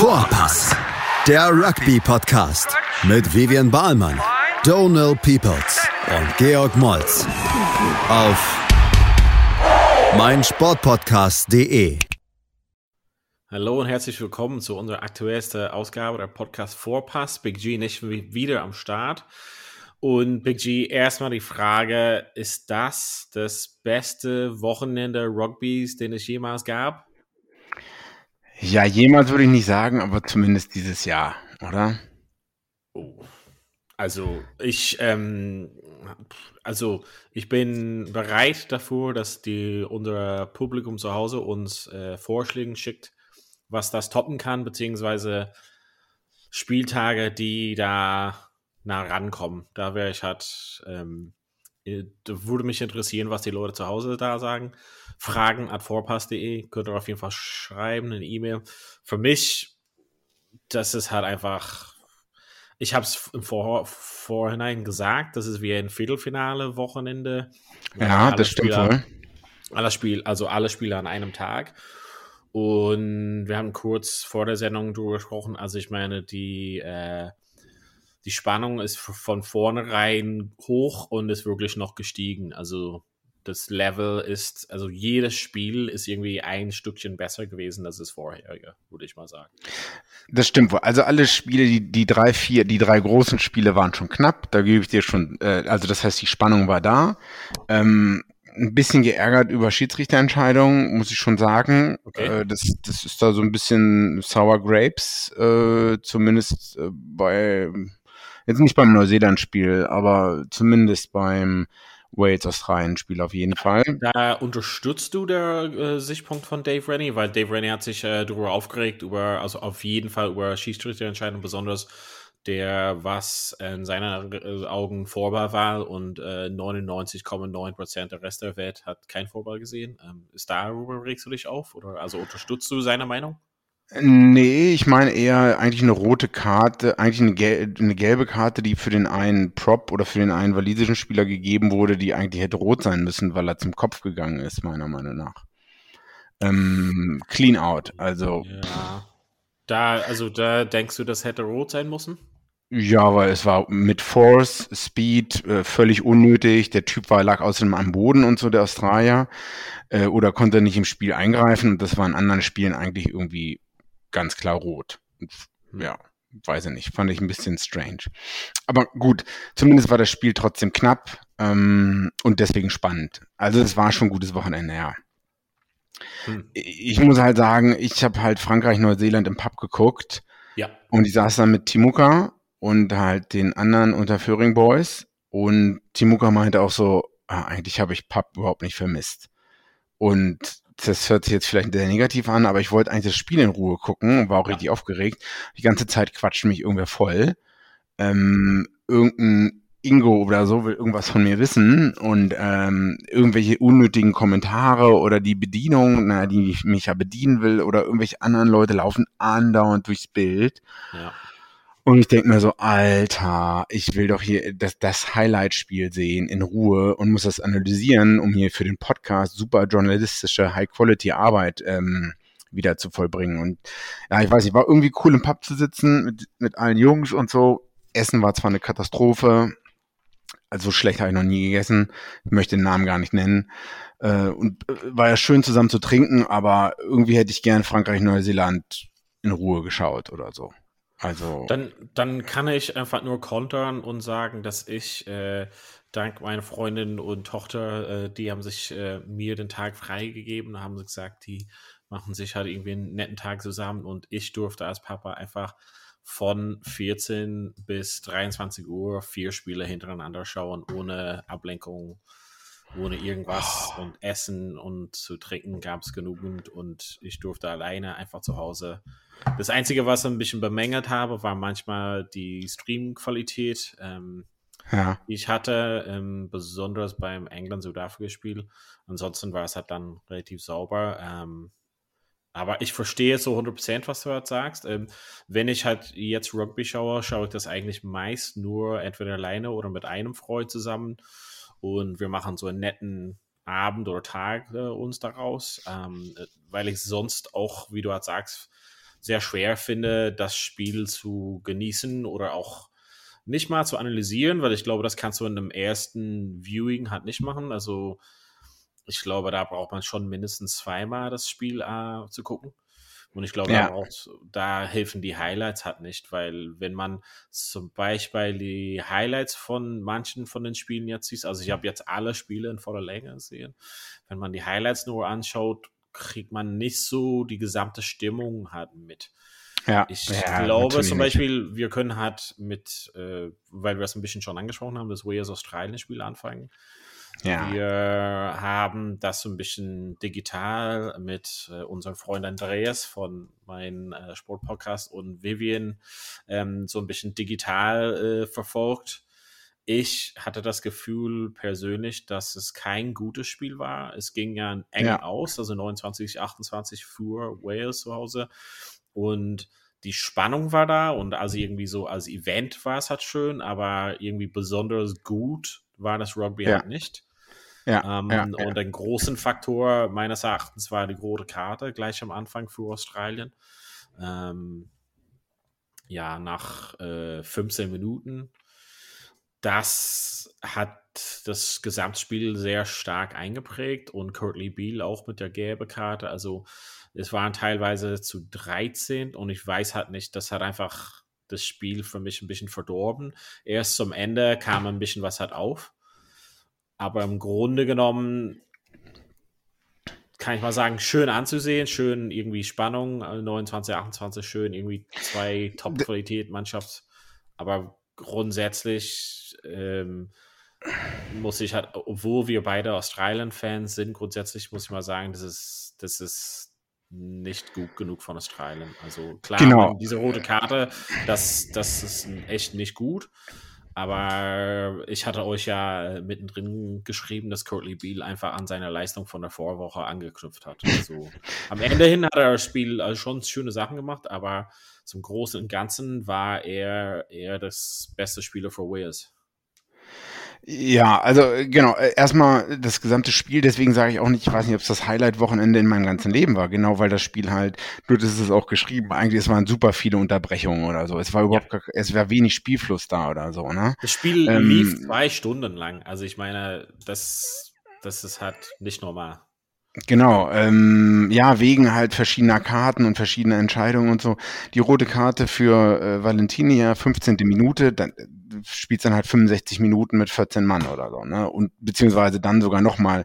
Vorpass, der Rugby-Podcast mit Vivian Bahlmann, Donal Peoples und Georg Moltz auf meinsportpodcast.de. Hallo und herzlich willkommen zu unserer aktuellsten Ausgabe der Podcast Vorpass. Big G nicht wieder am Start. Und Big G, erstmal die Frage, ist das das beste Wochenende Rugbys, den es jemals gab? Ja, jemals würde ich nicht sagen, aber zumindest dieses Jahr, oder? Oh. Also ich, ähm, also ich bin bereit dafür, dass die unser Publikum zu Hause uns äh, Vorschläge schickt, was das toppen kann, beziehungsweise Spieltage, die da nah rankommen. Da wäre ich halt, ähm, äh, würde mich interessieren, was die Leute zu Hause da sagen fragen at vorpass.de. Könnt ihr auf jeden Fall schreiben, eine E-Mail. Für mich, das ist halt einfach, ich habe es im Vor Vorhinein gesagt, das ist wie ein Viertelfinale-Wochenende. Ja, das stimmt wohl. Alle Spiel, also alle Spiele an einem Tag. Und wir haben kurz vor der Sendung drüber gesprochen. Also ich meine, die, äh, die Spannung ist von vornherein hoch und ist wirklich noch gestiegen. Also das Level ist, also jedes Spiel ist irgendwie ein Stückchen besser gewesen als das vorherige, würde ich mal sagen. Das stimmt. Also alle Spiele, die, die drei, vier, die drei großen Spiele waren schon knapp. Da gebe ich dir schon, äh, also das heißt, die Spannung war da. Ähm, ein bisschen geärgert über Schiedsrichterentscheidungen, muss ich schon sagen. Okay. Äh, das, das ist da so ein bisschen Sour Grapes, äh, zumindest äh, bei, jetzt nicht beim Neuseeland-Spiel, aber zumindest beim Wales-Australien-Spiel auf jeden Fall. Da unterstützt du der äh, Sichtpunkt von Dave Rennie, weil Dave Rennie hat sich äh, darüber aufgeregt, über, also auf jeden Fall über Schiedsrichterentscheidungen, besonders der, was in seinen äh, Augen Vorball war und äh, 99,9% der Rest der Welt hat kein Vorball gesehen. Ähm, ist darüber regst du dich auf oder also unterstützt du seine Meinung? Nee, ich meine eher eigentlich eine rote Karte, eigentlich eine, gel eine gelbe Karte, die für den einen Prop oder für den einen walisischen Spieler gegeben wurde, die eigentlich hätte rot sein müssen, weil er zum Kopf gegangen ist, meiner Meinung nach. Ähm, clean out, also. Ja. Da, also da denkst du, das hätte rot sein müssen? Ja, weil es war mit Force, Speed, äh, völlig unnötig. Der Typ war, lag außerdem am Boden und so, der Australier. Äh, oder konnte nicht im Spiel eingreifen. Und das war in anderen Spielen eigentlich irgendwie ganz klar rot. Hm. Ja, weiß ich nicht, fand ich ein bisschen strange. Aber gut, zumindest war das Spiel trotzdem knapp ähm, und deswegen spannend. Also es war schon ein gutes Wochenende, ja. Hm. Ich muss halt sagen, ich habe halt Frankreich, Neuseeland im Pub geguckt. Ja. Und ich saß dann mit Timuka und halt den anderen Unterföhring Boys. Und Timuka meinte auch so, ah, eigentlich habe ich Pub überhaupt nicht vermisst. Und das hört sich jetzt vielleicht sehr negativ an, aber ich wollte eigentlich das Spiel in Ruhe gucken und war auch ja. richtig aufgeregt. Die ganze Zeit quatscht mich irgendwer voll. Ähm, irgendein Ingo oder so will irgendwas von mir wissen und ähm, irgendwelche unnötigen Kommentare oder die Bedienung, na, die mich ja bedienen will oder irgendwelche anderen Leute laufen andauernd durchs Bild. Ja. Und ich denke mir so, Alter, ich will doch hier das, das Highlight-Spiel sehen in Ruhe und muss das analysieren, um hier für den Podcast super journalistische High-Quality-Arbeit ähm, wieder zu vollbringen. Und ja, ich weiß nicht, war irgendwie cool im Pub zu sitzen mit, mit allen Jungs und so. Essen war zwar eine Katastrophe, also schlecht habe ich noch nie gegessen, ich möchte den Namen gar nicht nennen. Äh, und äh, war ja schön zusammen zu trinken, aber irgendwie hätte ich gern Frankreich, Neuseeland in Ruhe geschaut oder so. Also. Dann, dann kann ich einfach nur kontern und sagen, dass ich äh, dank meiner Freundin und Tochter, äh, die haben sich äh, mir den Tag freigegeben, haben sie gesagt, die machen sich halt irgendwie einen netten Tag zusammen und ich durfte als Papa einfach von 14 bis 23 Uhr vier Spiele hintereinander schauen, ohne Ablenkung, ohne irgendwas oh. und Essen und zu trinken gab es genügend und ich durfte alleine einfach zu Hause das Einzige, was ich ein bisschen bemängelt habe, war manchmal die Streamqualität. Ähm, ja. Die ich hatte, ähm, besonders beim England-Südafrika-Spiel. Ansonsten war es halt dann relativ sauber. Ähm, aber ich verstehe so 100%, was du halt sagst. Ähm, wenn ich halt jetzt Rugby schaue, schaue ich das eigentlich meist nur entweder alleine oder mit einem Freund zusammen. Und wir machen so einen netten Abend oder Tag äh, uns daraus, ähm, äh, weil ich sonst auch, wie du halt sagst, sehr schwer finde, das Spiel zu genießen oder auch nicht mal zu analysieren, weil ich glaube, das kannst du in einem ersten Viewing halt nicht machen. Also ich glaube, da braucht man schon mindestens zweimal das Spiel äh, zu gucken. Und ich glaube, ja. da, braucht, da helfen die Highlights halt nicht, weil wenn man zum Beispiel die Highlights von manchen von den Spielen jetzt sieht, also ich habe jetzt alle Spiele in voller Länge gesehen, wenn man die Highlights nur anschaut, kriegt man nicht so die gesamte Stimmung halt mit. Ja, ich ja, glaube zum Beispiel, nicht. wir können halt mit, äh, weil wir es ein bisschen schon angesprochen haben, das Wales Australien-Spiel anfangen. Ja. Wir haben das so ein bisschen digital mit äh, unserem Freund Andreas von meinem äh, Sportpodcast und Vivian ähm, so ein bisschen digital äh, verfolgt. Ich hatte das Gefühl persönlich, dass es kein gutes Spiel war. Es ging ja eng ja. aus, also 29, 28 für Wales zu Hause. Und die Spannung war da und also irgendwie so als Event war es halt schön, aber irgendwie besonders gut war das Rugby ja. halt nicht. Ja, ähm, ja, und ein großen Faktor meines Erachtens war die rote Karte gleich am Anfang für Australien. Ähm, ja, nach äh, 15 Minuten. Das hat das Gesamtspiel sehr stark eingeprägt und Curtly Beal auch mit der gelben Karte. Also es waren teilweise zu 13 und ich weiß halt nicht, das hat einfach das Spiel für mich ein bisschen verdorben. Erst zum Ende kam ein bisschen was halt auf. Aber im Grunde genommen kann ich mal sagen, schön anzusehen, schön irgendwie Spannung, 29, 28, schön irgendwie zwei Top-Qualität-Mannschafts. Aber grundsätzlich ähm, muss ich halt, obwohl wir beide Australien-Fans sind, grundsätzlich muss ich mal sagen, das ist, das ist nicht gut genug von Australien. Also klar, genau. diese rote Karte, das, das ist echt nicht gut. Aber ich hatte euch ja mittendrin geschrieben, dass Courtney Beal einfach an seiner Leistung von der Vorwoche angeknüpft hat. Also, am Ende hin hat er das Spiel also schon schöne Sachen gemacht, aber zum Großen und Ganzen war er eher das beste Spieler für Wales. Ja, also äh, genau, äh, erstmal das gesamte Spiel, deswegen sage ich auch nicht, ich weiß nicht, ob es das Highlight-Wochenende in meinem ganzen Leben war, genau, weil das Spiel halt, du hast es auch geschrieben, eigentlich es waren super viele Unterbrechungen oder so. Es war überhaupt, ja. gar, es war wenig Spielfluss da oder so, ne? Das Spiel ähm, lief zwei Stunden lang. Also ich meine, das, das ist halt nicht normal. Genau, ähm, ja, wegen halt verschiedener Karten und verschiedener Entscheidungen und so. Die rote Karte für äh, Valentinia, 15. Minute, dann äh, spielt dann halt 65 Minuten mit 14 Mann oder so, ne? Und beziehungsweise dann sogar nochmal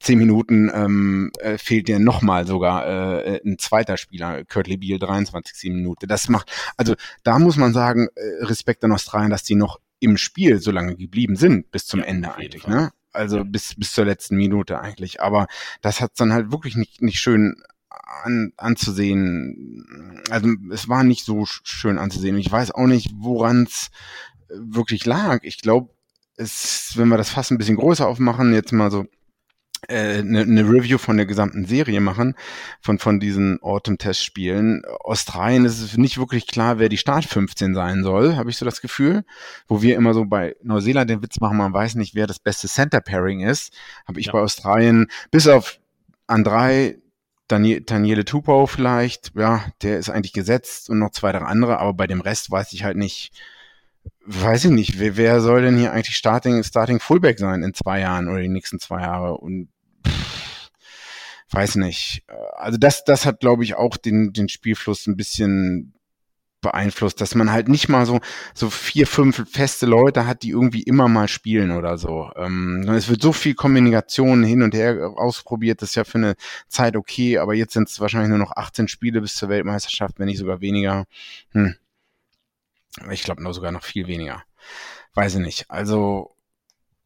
10 Minuten ähm, äh, fehlt dir nochmal sogar äh, ein zweiter Spieler, Kurt Lebiel, 23. Minute. Das macht, also da muss man sagen, äh, Respekt an Australien, dass die noch im Spiel so lange geblieben sind, bis zum ja, Ende eigentlich, ne? Also bis, bis zur letzten Minute eigentlich. Aber das hat dann halt wirklich nicht, nicht schön an, anzusehen. Also es war nicht so schön anzusehen. Ich weiß auch nicht, woran es wirklich lag. Ich glaube, es, wenn wir das fast ein bisschen größer aufmachen, jetzt mal so eine äh, ne, ne Review von der gesamten Serie machen, von, von diesen Autumn-Test-Spielen. Australien ist es nicht wirklich klar, wer die Start 15 sein soll, habe ich so das Gefühl. Wo wir immer so bei Neuseeland den Witz machen, man weiß nicht, wer das beste Center-Pairing ist, habe ich ja. bei Australien, bis auf an drei, Daniele Tupou vielleicht, ja, der ist eigentlich gesetzt und noch zwei, drei andere, aber bei dem Rest weiß ich halt nicht, weiß ich nicht, wer, wer soll denn hier eigentlich Starting, Starting Fullback sein in zwei Jahren oder die nächsten zwei Jahre? Und pff, weiß nicht. Also das, das hat, glaube ich, auch den, den Spielfluss ein bisschen beeinflusst, dass man halt nicht mal so so vier, fünf feste Leute hat, die irgendwie immer mal spielen oder so. Ähm, es wird so viel Kommunikation hin und her ausprobiert, das ist ja für eine Zeit okay, aber jetzt sind es wahrscheinlich nur noch 18 Spiele bis zur Weltmeisterschaft, wenn nicht sogar weniger. Hm. Ich glaube nur sogar noch viel weniger. Weiß ich nicht. Also,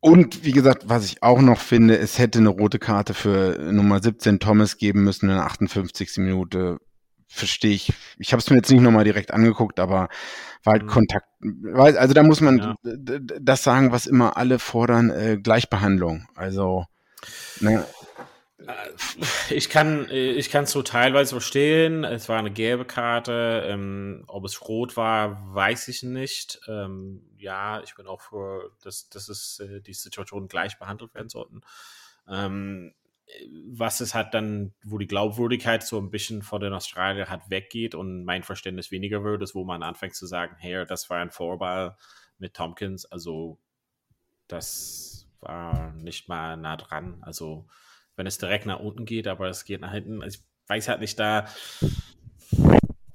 und wie gesagt, was ich auch noch finde, es hätte eine rote Karte für Nummer 17 Thomas geben müssen in der 58. Minute. Verstehe ich. Ich habe es mir jetzt nicht nochmal direkt angeguckt, aber war halt mhm. Kontakt. Also da muss man ja. das sagen, was immer alle fordern, äh, Gleichbehandlung. Also, ne, ich kann ich kann es so teilweise verstehen. Es war eine gelbe Karte. Ähm, ob es rot war, weiß ich nicht. Ähm, ja, ich bin auch für, dass, dass es, äh, die Situationen gleich behandelt werden sollten. Ähm, was es hat dann, wo die Glaubwürdigkeit so ein bisschen von den Australier hat weggeht und mein Verständnis weniger wird, ist, wo man anfängt zu sagen, hey, das war ein Vorball mit Tompkins, also das war nicht mal nah dran. Also wenn es direkt nach unten geht, aber es geht nach hinten. Also ich weiß halt nicht, da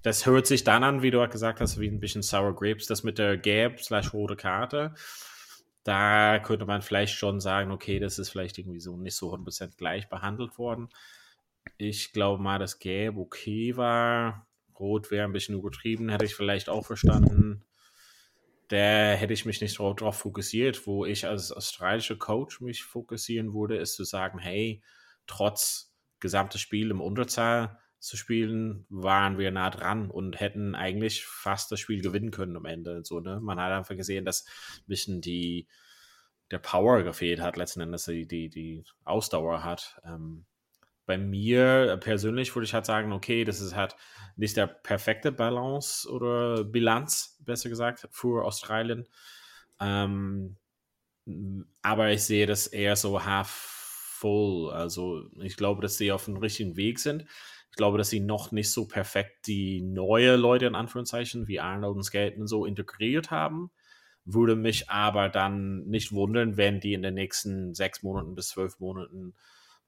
das hört sich dann an, wie du auch gesagt hast, wie ein bisschen Sour Grapes, das mit der gelb slash rote Karte. Da könnte man vielleicht schon sagen, okay, das ist vielleicht irgendwie so nicht so 100% gleich behandelt worden. Ich glaube mal, dass gelb okay war. Rot wäre ein bisschen übertrieben, hätte ich vielleicht auch verstanden. Da hätte ich mich nicht darauf fokussiert. Wo ich als australischer Coach mich fokussieren würde, ist zu sagen, hey, trotz gesamtes Spiel im Unterzahl, zu spielen, waren wir nah dran und hätten eigentlich fast das Spiel gewinnen können am Ende. So, ne? Man hat einfach gesehen, dass ein bisschen die, der Power gefehlt hat, letzten Endes die, die, die Ausdauer hat. Ähm, bei mir persönlich würde ich halt sagen, okay, das ist halt nicht der perfekte Balance oder Bilanz, besser gesagt, für Australien. Ähm, aber ich sehe das eher so half full. Also ich glaube, dass sie auf dem richtigen Weg sind. Ich glaube, dass sie noch nicht so perfekt die neue Leute in Anführungszeichen wie Arnold und Skaten so integriert haben. Würde mich aber dann nicht wundern, wenn die in den nächsten sechs Monaten bis zwölf Monaten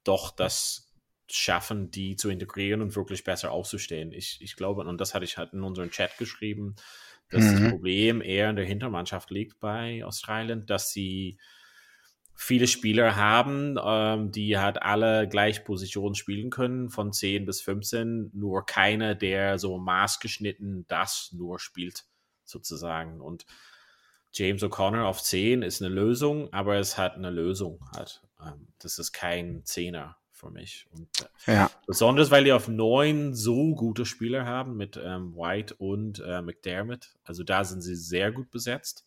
doch das schaffen, die zu integrieren und wirklich besser aufzustehen. Ich, ich glaube, und das hatte ich halt in unserem Chat geschrieben, dass mhm. das Problem eher in der Hintermannschaft liegt bei Australien, dass sie viele Spieler haben, ähm, die halt alle gleich Positionen spielen können, von 10 bis 15, nur keiner, der so maßgeschnitten das nur spielt, sozusagen. Und James O'Connor auf 10 ist eine Lösung, aber es hat eine Lösung halt. Ähm, das ist kein Zehner für mich. Und äh, ja. besonders, weil die auf 9 so gute Spieler haben mit ähm, White und äh, McDermott. Also da sind sie sehr gut besetzt.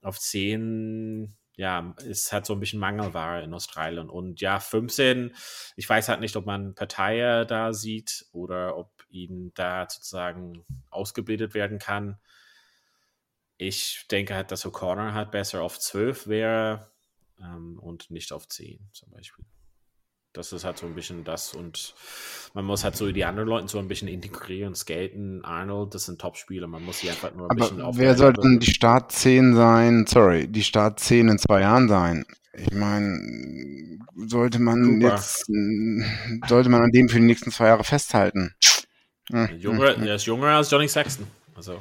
Auf 10 ja, ist halt so ein bisschen Mangelware in Australien. Und ja, 15, ich weiß halt nicht, ob man Partei da sieht oder ob ihn da sozusagen ausgebildet werden kann. Ich denke halt, dass O'Connor halt besser auf 12 wäre ähm, und nicht auf 10 zum Beispiel. Das ist halt so ein bisschen das und man muss halt so die anderen Leute so ein bisschen integrieren. Skaten, Arnold, das sind Top-Spieler. Man muss sie einfach nur ein Aber bisschen auf. Wer sollten die Start 10 sein? Sorry, die Start 10 in zwei Jahren sein? Ich meine, sollte man Super. jetzt, sollte man an dem für die nächsten zwei Jahre festhalten? Hm. Junge, hm. Er ist jünger als Johnny Sexton. Also.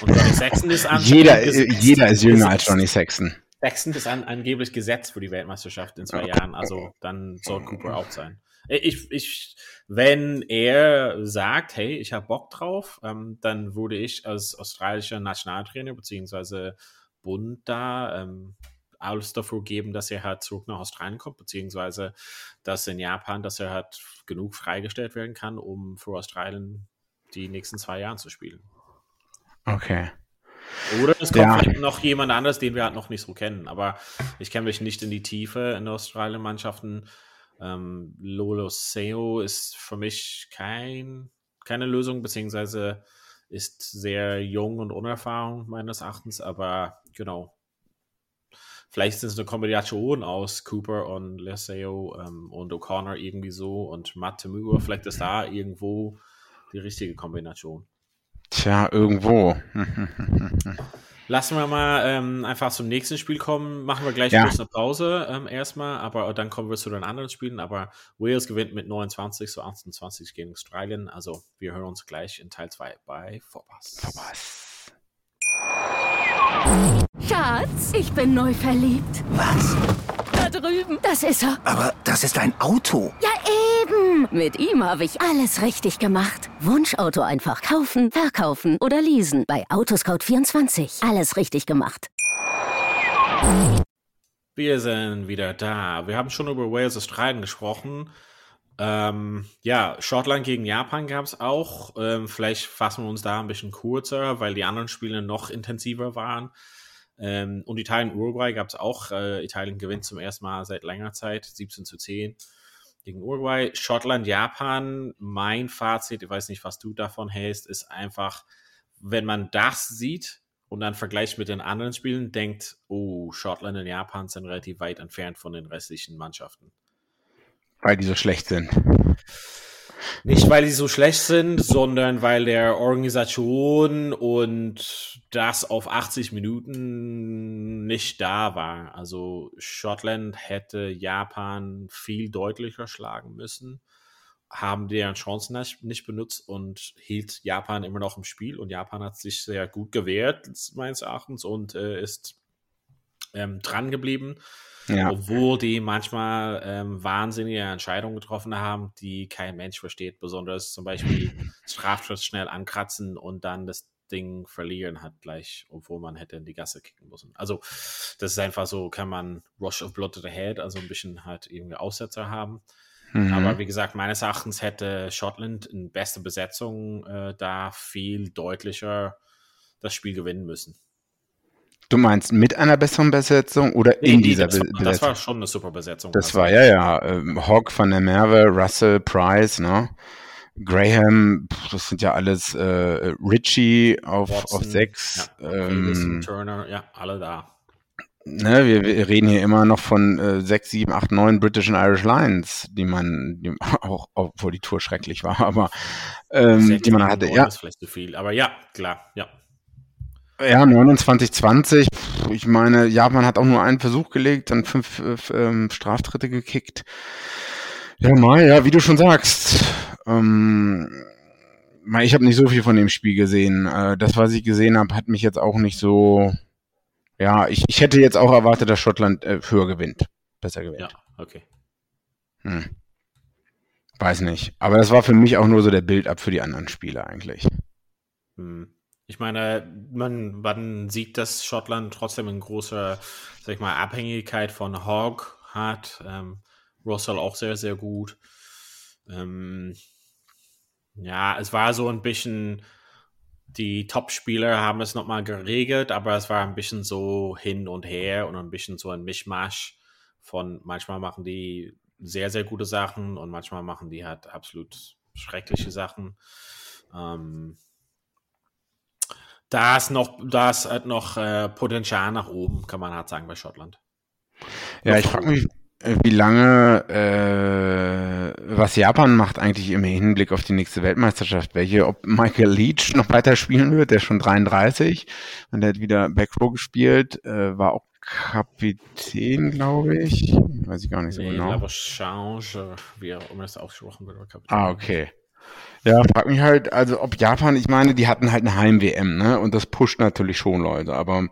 Und Johnny Sexton ist jeder, jeder ist jünger als Johnny Sexton. Sexton ist an, angeblich gesetzt für die Weltmeisterschaft in zwei Jahren, also dann soll Cooper auch sein. Ich, ich, wenn er sagt, hey, ich habe Bock drauf, ähm, dann würde ich als australischer Nationaltrainer beziehungsweise Bund da ähm, alles dafür geben, dass er halt zurück nach Australien kommt, beziehungsweise dass in Japan, dass er halt genug freigestellt werden kann, um für Australien die nächsten zwei Jahre zu spielen. Okay. Oder es kommt ja. vielleicht noch jemand anderes, den wir halt noch nicht so kennen. Aber ich kenne mich nicht in die Tiefe in Australien-Mannschaften. Ähm, Lolo Seo ist für mich kein, keine Lösung, beziehungsweise ist sehr jung und unerfahren meines Erachtens. Aber genau, vielleicht ist es eine Kombination aus Cooper und Leseo ähm, und O'Connor irgendwie so und Matt Temua. Vielleicht ist da irgendwo die richtige Kombination. Tja, irgendwo. Lassen wir mal ähm, einfach zum nächsten Spiel kommen. Machen wir gleich ja. kurz eine Pause ähm, erstmal, aber dann kommen wir zu den anderen Spielen. Aber Wales gewinnt mit 29 zu 28 gegen Australien. Also wir hören uns gleich in Teil 2 bei Vorpass. Vorpass. Schatz, ich bin neu verliebt. Was? Da drüben. Das ist er. Aber das ist ein Auto. Ja, eben. Mit ihm habe ich alles richtig gemacht. Wunschauto einfach kaufen, verkaufen oder leasen. Bei Autoscout24. Alles richtig gemacht. Wir sind wieder da. Wir haben schon über Wales Australien gesprochen. Ähm, ja, Schottland gegen Japan gab es auch. Ähm, vielleicht fassen wir uns da ein bisschen kurzer, weil die anderen Spiele noch intensiver waren. Ähm, und Italien, Uruguay gab es auch. Äh, Italien gewinnt zum ersten Mal seit langer Zeit, 17 zu 10 gegen Uruguay. Schottland, Japan, mein Fazit, ich weiß nicht, was du davon hältst, ist einfach, wenn man das sieht und dann vergleicht mit den anderen Spielen, denkt, oh, Schottland und Japan sind relativ weit entfernt von den restlichen Mannschaften. Weil die so schlecht sind. Nicht, weil die so schlecht sind, sondern weil der Organisation und das auf 80 Minuten nicht da war. Also Schottland hätte Japan viel deutlicher schlagen müssen, haben deren Chancen nicht benutzt und hielt Japan immer noch im Spiel. Und Japan hat sich sehr gut gewehrt, meines Erachtens, und äh, ist ähm, dran geblieben. Ja. Obwohl die manchmal ähm, wahnsinnige Entscheidungen getroffen haben, die kein Mensch versteht. Besonders zum Beispiel Strafschutz schnell ankratzen und dann das Ding verlieren hat gleich, obwohl man hätte in die Gasse kicken müssen. Also das ist einfach so, kann man Rush of Blood to the Head, also ein bisschen halt irgendwie Aussetzer haben. Mhm. Aber wie gesagt, meines Erachtens hätte Schottland in beste Besetzung äh, da viel deutlicher das Spiel gewinnen müssen. Du meinst mit einer besseren Besetzung oder nee, in dieser das Besetzung? das war schon eine super Besetzung. Das also. war ja, ja. Ähm, Hawk von der Merve, Russell, Price, ne? Graham, das sind ja alles äh, Richie auf, Watson, auf sechs. Ja, ähm, Turner, ja, alle da. Ne, wir, wir, reden hier immer noch von äh, 6, 7, 8, 9 British and Irish Lions, die man, die, auch, obwohl die Tour schrecklich war, aber ähm, die man hatte. Ja. Ist vielleicht zu viel, aber ja, klar, ja. Ja, 29, 20. Ich meine, Japan hat auch nur einen Versuch gelegt, dann fünf äh, Straftritte gekickt. Ja, mal, ja, wie du schon sagst. Ähm, ich habe nicht so viel von dem Spiel gesehen. Äh, das, was ich gesehen habe, hat mich jetzt auch nicht so. Ja, ich, ich hätte jetzt auch erwartet, dass Schottland äh, höher gewinnt. Besser gewinnt. Ja, okay. Hm. Weiß nicht. Aber das war für mich auch nur so der Bild-up für die anderen Spiele eigentlich. Hm. Ich meine, man, man sieht, dass Schottland trotzdem eine große, sag ich mal, Abhängigkeit von Hogg hat. Ähm, Russell auch sehr, sehr gut. Ähm, ja, es war so ein bisschen, die Top-Spieler haben es nochmal geregelt, aber es war ein bisschen so hin und her und ein bisschen so ein Mischmasch von manchmal machen die sehr, sehr gute Sachen und manchmal machen die halt absolut schreckliche Sachen. Ähm, da ist noch, da ist halt noch äh, Potenzial nach oben, kann man halt sagen, bei Schottland. Ja, ich frage mich, äh, wie lange, äh, was Japan macht eigentlich im Hinblick auf die nächste Weltmeisterschaft. Welche, ob Michael Leach noch weiter spielen wird, der ist schon 33 und der hat wieder Backrow gespielt, äh, war auch Kapitän, glaube ich. Weiß ich gar nicht so nee, genau. Aber Change, wie auch immer es ausgesprochen wird. Ah, okay. Ja, frag mich halt, also ob Japan, ich meine, die hatten halt eine Heim-WM, ne? Und das pusht natürlich schon Leute, aber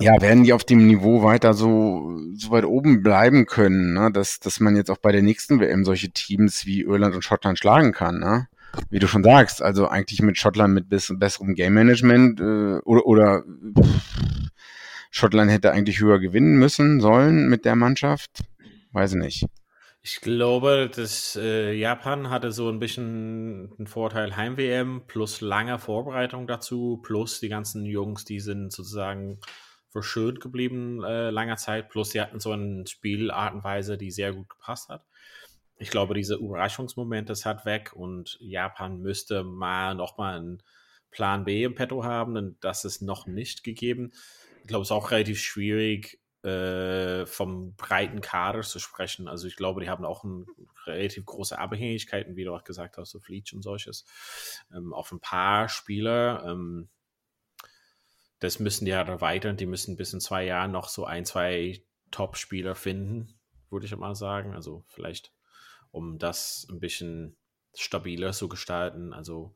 ja, werden die auf dem Niveau weiter so, so weit oben bleiben können, ne? dass, dass man jetzt auch bei der nächsten WM solche Teams wie Irland und Schottland schlagen kann, ne? Wie du schon sagst, also eigentlich mit Schottland mit besserem Game Management äh, oder, oder Schottland hätte eigentlich höher gewinnen müssen, sollen mit der Mannschaft. Weiß ich nicht. Ich glaube, dass äh, Japan hatte so ein bisschen einen Vorteil Heim-WM plus lange Vorbereitung dazu, plus die ganzen Jungs, die sind sozusagen verschönt geblieben äh, langer Zeit, plus sie hatten so eine Spielart und Weise, die sehr gut gepasst hat. Ich glaube, diese Überraschungsmoment ist halt weg und Japan müsste mal nochmal einen Plan B im Petto haben, denn das ist noch nicht gegeben. Ich glaube, es ist auch relativ schwierig, äh, vom breiten Kader zu sprechen. Also ich glaube, die haben auch ein, relativ große Abhängigkeiten, wie du auch gesagt hast, so Fleet und solches, ähm, auf ein paar Spieler. Ähm, das müssen die ja erweitern. Die müssen bis in zwei Jahren noch so ein, zwei Top-Spieler finden, würde ich mal sagen. Also vielleicht, um das ein bisschen stabiler zu gestalten. Also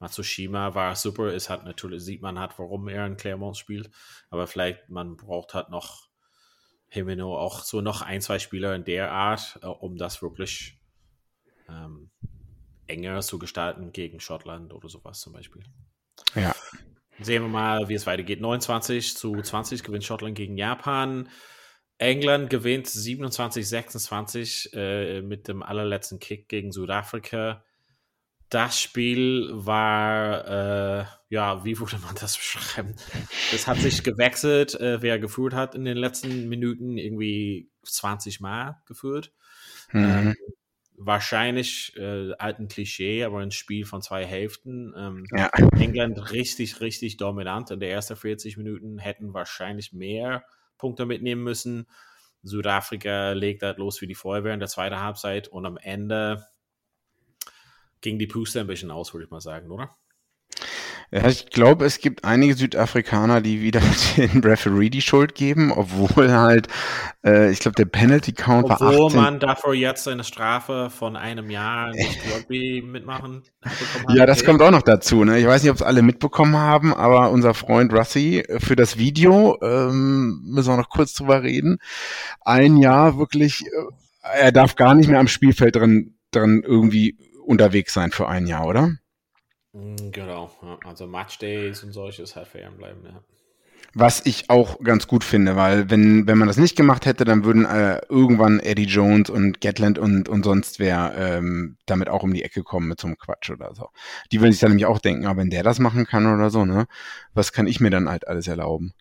Matsushima war super, ist halt natürlich, sieht man halt, warum er in Claremont spielt. Aber vielleicht, man braucht halt noch Himeno auch so noch ein, zwei Spieler in der Art, äh, um das wirklich ähm, enger zu gestalten gegen Schottland oder sowas zum Beispiel. Ja. Sehen wir mal, wie es weitergeht. 29 zu 20 gewinnt Schottland gegen Japan. England gewinnt 27, 26 äh, mit dem allerletzten Kick gegen Südafrika das Spiel war, äh, ja, wie würde man das beschreiben? Es hat sich gewechselt, äh, wer geführt hat in den letzten Minuten, irgendwie 20 Mal geführt. Mhm. Ähm, wahrscheinlich äh, alten Klischee, aber ein Spiel von zwei Hälften. Ähm, ja. England richtig, richtig dominant in der ersten 40 Minuten, hätten wahrscheinlich mehr Punkte mitnehmen müssen. Südafrika legt das los wie die Feuerwehr in der zweiten Halbzeit und am Ende ging die Puste ein bisschen aus, würde ich mal sagen, oder? Ja, ich glaube, es gibt einige Südafrikaner, die wieder den Referee die Schuld geben, obwohl halt, äh, ich glaube, der Penalty Count war Obwohl man dafür jetzt eine Strafe von einem Jahr nicht Rugby mitmachen hat. Ja, das kommt auch noch dazu. Ne? Ich weiß nicht, ob es alle mitbekommen haben, aber unser Freund Russi äh, für das Video, ähm, müssen wir noch kurz drüber reden, ein Jahr wirklich, äh, er darf gar nicht mehr am Spielfeld drin, drin irgendwie unterwegs sein für ein Jahr, oder? Mm, genau, also Matchdays und solches halt fernbleiben, ja. Was ich auch ganz gut finde, weil wenn, wenn man das nicht gemacht hätte, dann würden äh, irgendwann Eddie Jones und Gatland und, und sonst wer ähm, damit auch um die Ecke kommen mit so einem Quatsch oder so. Die würden sich dann nämlich auch denken, aber wenn der das machen kann oder so, ne, was kann ich mir dann halt alles erlauben?